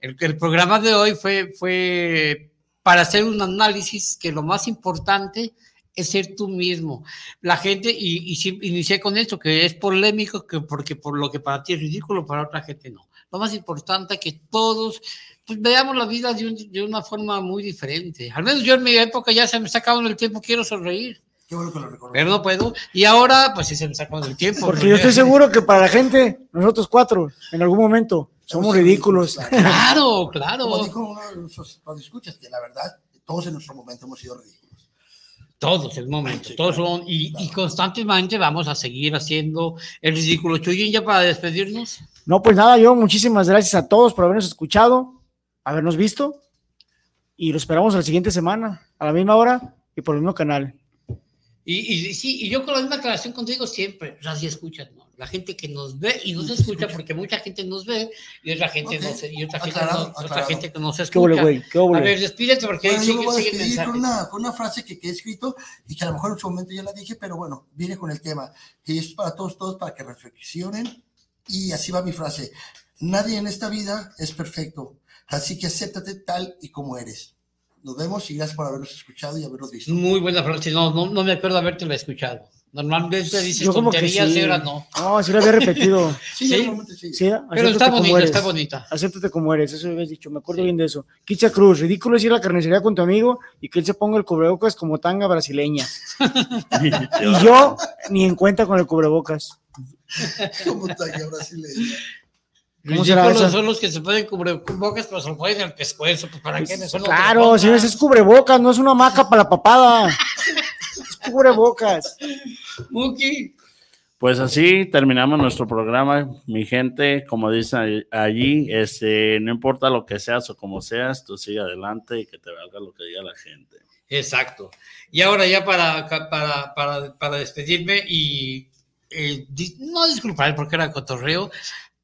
El, el programa de hoy fue, fue para hacer un análisis que lo más importante es ser tú mismo. La gente, y, y sí, inicié con esto, que es polémico, que porque por lo que para ti es ridículo, para otra gente no. Lo más importante es que todos pues, veamos la vida de, un- de una forma muy diferente. Al menos yo en mi época ya se me está acabando el tiempo, quiero sonreír. Qué bueno que lo recuerdo. Pero no puedo. Y ahora, pues sí se me está acabando el tiempo. Porque yo estoy *laughs* seguro que para la gente, nosotros cuatro, en algún momento, somos ridículos. Claro, claro. Como dijo uno de nuestros escuchas, que la verdad, todos en nuestro momento hemos sido ridículos. Todos, el momento, todos son, y, y constantemente vamos a seguir haciendo el ridículo. Chuyín, ya para despedirnos. No, pues nada, yo muchísimas gracias a todos por habernos escuchado, habernos visto y lo esperamos la siguiente semana, a la misma hora y por el mismo canal. Y, y sí, y yo con la misma aclaración contigo siempre, radio escuchan, ¿no? La gente que nos ve y nos escucha, porque mucha gente nos ve y otra gente, Ok, no se- y otra gente, aclarado, otra aclarado. gente que nos ¿Qué escucha. huele, güey? ¿Qué? A ver, despídete porque Bueno, sigue, voy a sigue con una, con una frase que, que he escrito y que a lo mejor en su momento ya la dije, pero bueno, viene con el tema. Y es para todos, todos, para que reflexionen. Y así va mi frase. Nadie en esta vida es perfecto, así que acéptate tal y como eres. Nos vemos y gracias por habernos escuchado y habernos visto. Muy buena frase, no, no, no me acuerdo haberte la escuchado. Normalmente dices como tonterías sí. y ahora no. No, sí lo había repetido. *laughs* Sí, ¿Sí? normalmente sí. Sí, Pero está como bonita, eres. está bonita. Acéptate como eres, eso habías dicho, me acuerdo bien de eso. Kicha Cruz, ridículo es ir a la carnicería con tu amigo y que él se ponga el cubrebocas como tanga brasileña. *laughs* y yo ni en cuenta con el cubrebocas. ¿Cómo está aquí brasileña? ¿Cómo será eso? son los que se pueden cubrir con bocas, pero se lo ponen en el pescuezo. Pues, no Claro, si ves, es cubrebocas, no es una maca para la papada. *laughs* Es cubrebocas. Muki. Pues así terminamos nuestro programa, mi gente. Como dicen allí, este, no importa lo que seas o como seas, tú sigue adelante y que te valga lo que diga la gente. Exacto. Y ahora ya para, para, para, para despedirme y eh, no disculpar porque era cotorreo,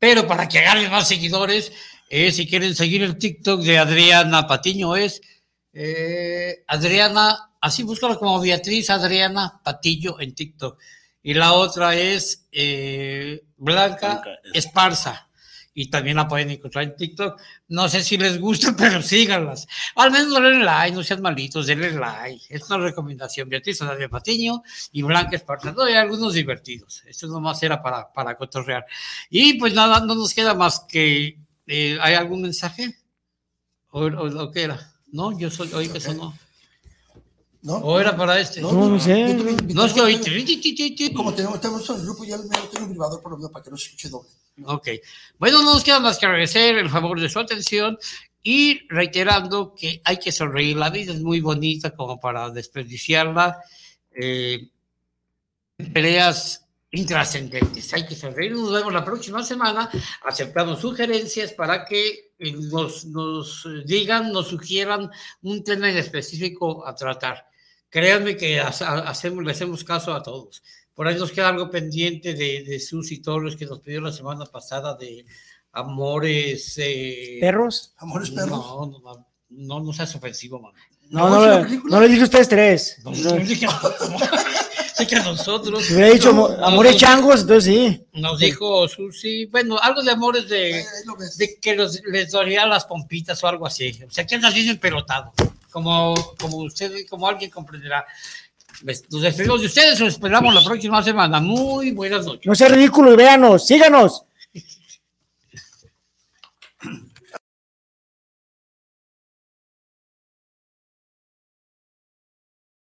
pero para que agarren más seguidores, eh, si quieren seguir el TikTok de Adriana Patiño es eh, Adriana, así búscalo como Beatriz Adriana Patillo en TikTok. Y la otra es eh, Blanca Esparza. Y también la pueden encontrar en TikTok. No sé si les gusta, *laughs* pero síganlas. Al menos denle like, no sean malitos, denle like. Es una recomendación. Beatriz Adriana Patiño y Blanca Esparza. No, hay algunos divertidos. Esto nomás era para, para cotorrear. Y pues nada, no nos queda más que. eh, ¿Hay algún mensaje? ¿O, o- o qué era? No, yo soy, oí que eso no. ¿No? ¿O era para este? No, no, no sé. No es que. Como tenemos, tenemos el grupo, ya me lo tengo en privado por lo menos para que no se escuche doble. Ok. Bueno, no nos queda más que agradecer el favor de su atención y reiterando que hay que sonreír. La vida es muy bonita como para desperdiciarla. Eh, peleas intrascendentes. Hay que sonreír. Nos vemos la próxima semana. Aceptamos sugerencias para que eh, nos, nos eh, digan, nos sugieran un tema en específico a tratar. Créanme que ha- hacemos, le hacemos caso a todos. Por ahí nos queda algo pendiente de, de Susi Torres que nos pidió la semana pasada de Amores. eh, ¿Perros? ¿Amores perros? No, no, no, no, no seas ofensivo, mano. No, no, le- no le dije a ustedes tres. No, no dije- Sí que *laughs* a nosotros. Si hubiera dicho No, mo- amores nos- changos, entonces sí. Nos dijo Susi, bueno, algo de amores de, de que los- les dolía las pompitas o algo así. O sea, que andas bien empelotado. Como, como usted, como alguien comprenderá. Pues, Nos despedimos de ustedes, los esperamos la próxima semana. Muy buenas noches. No sea ridículo y véanos, síganos.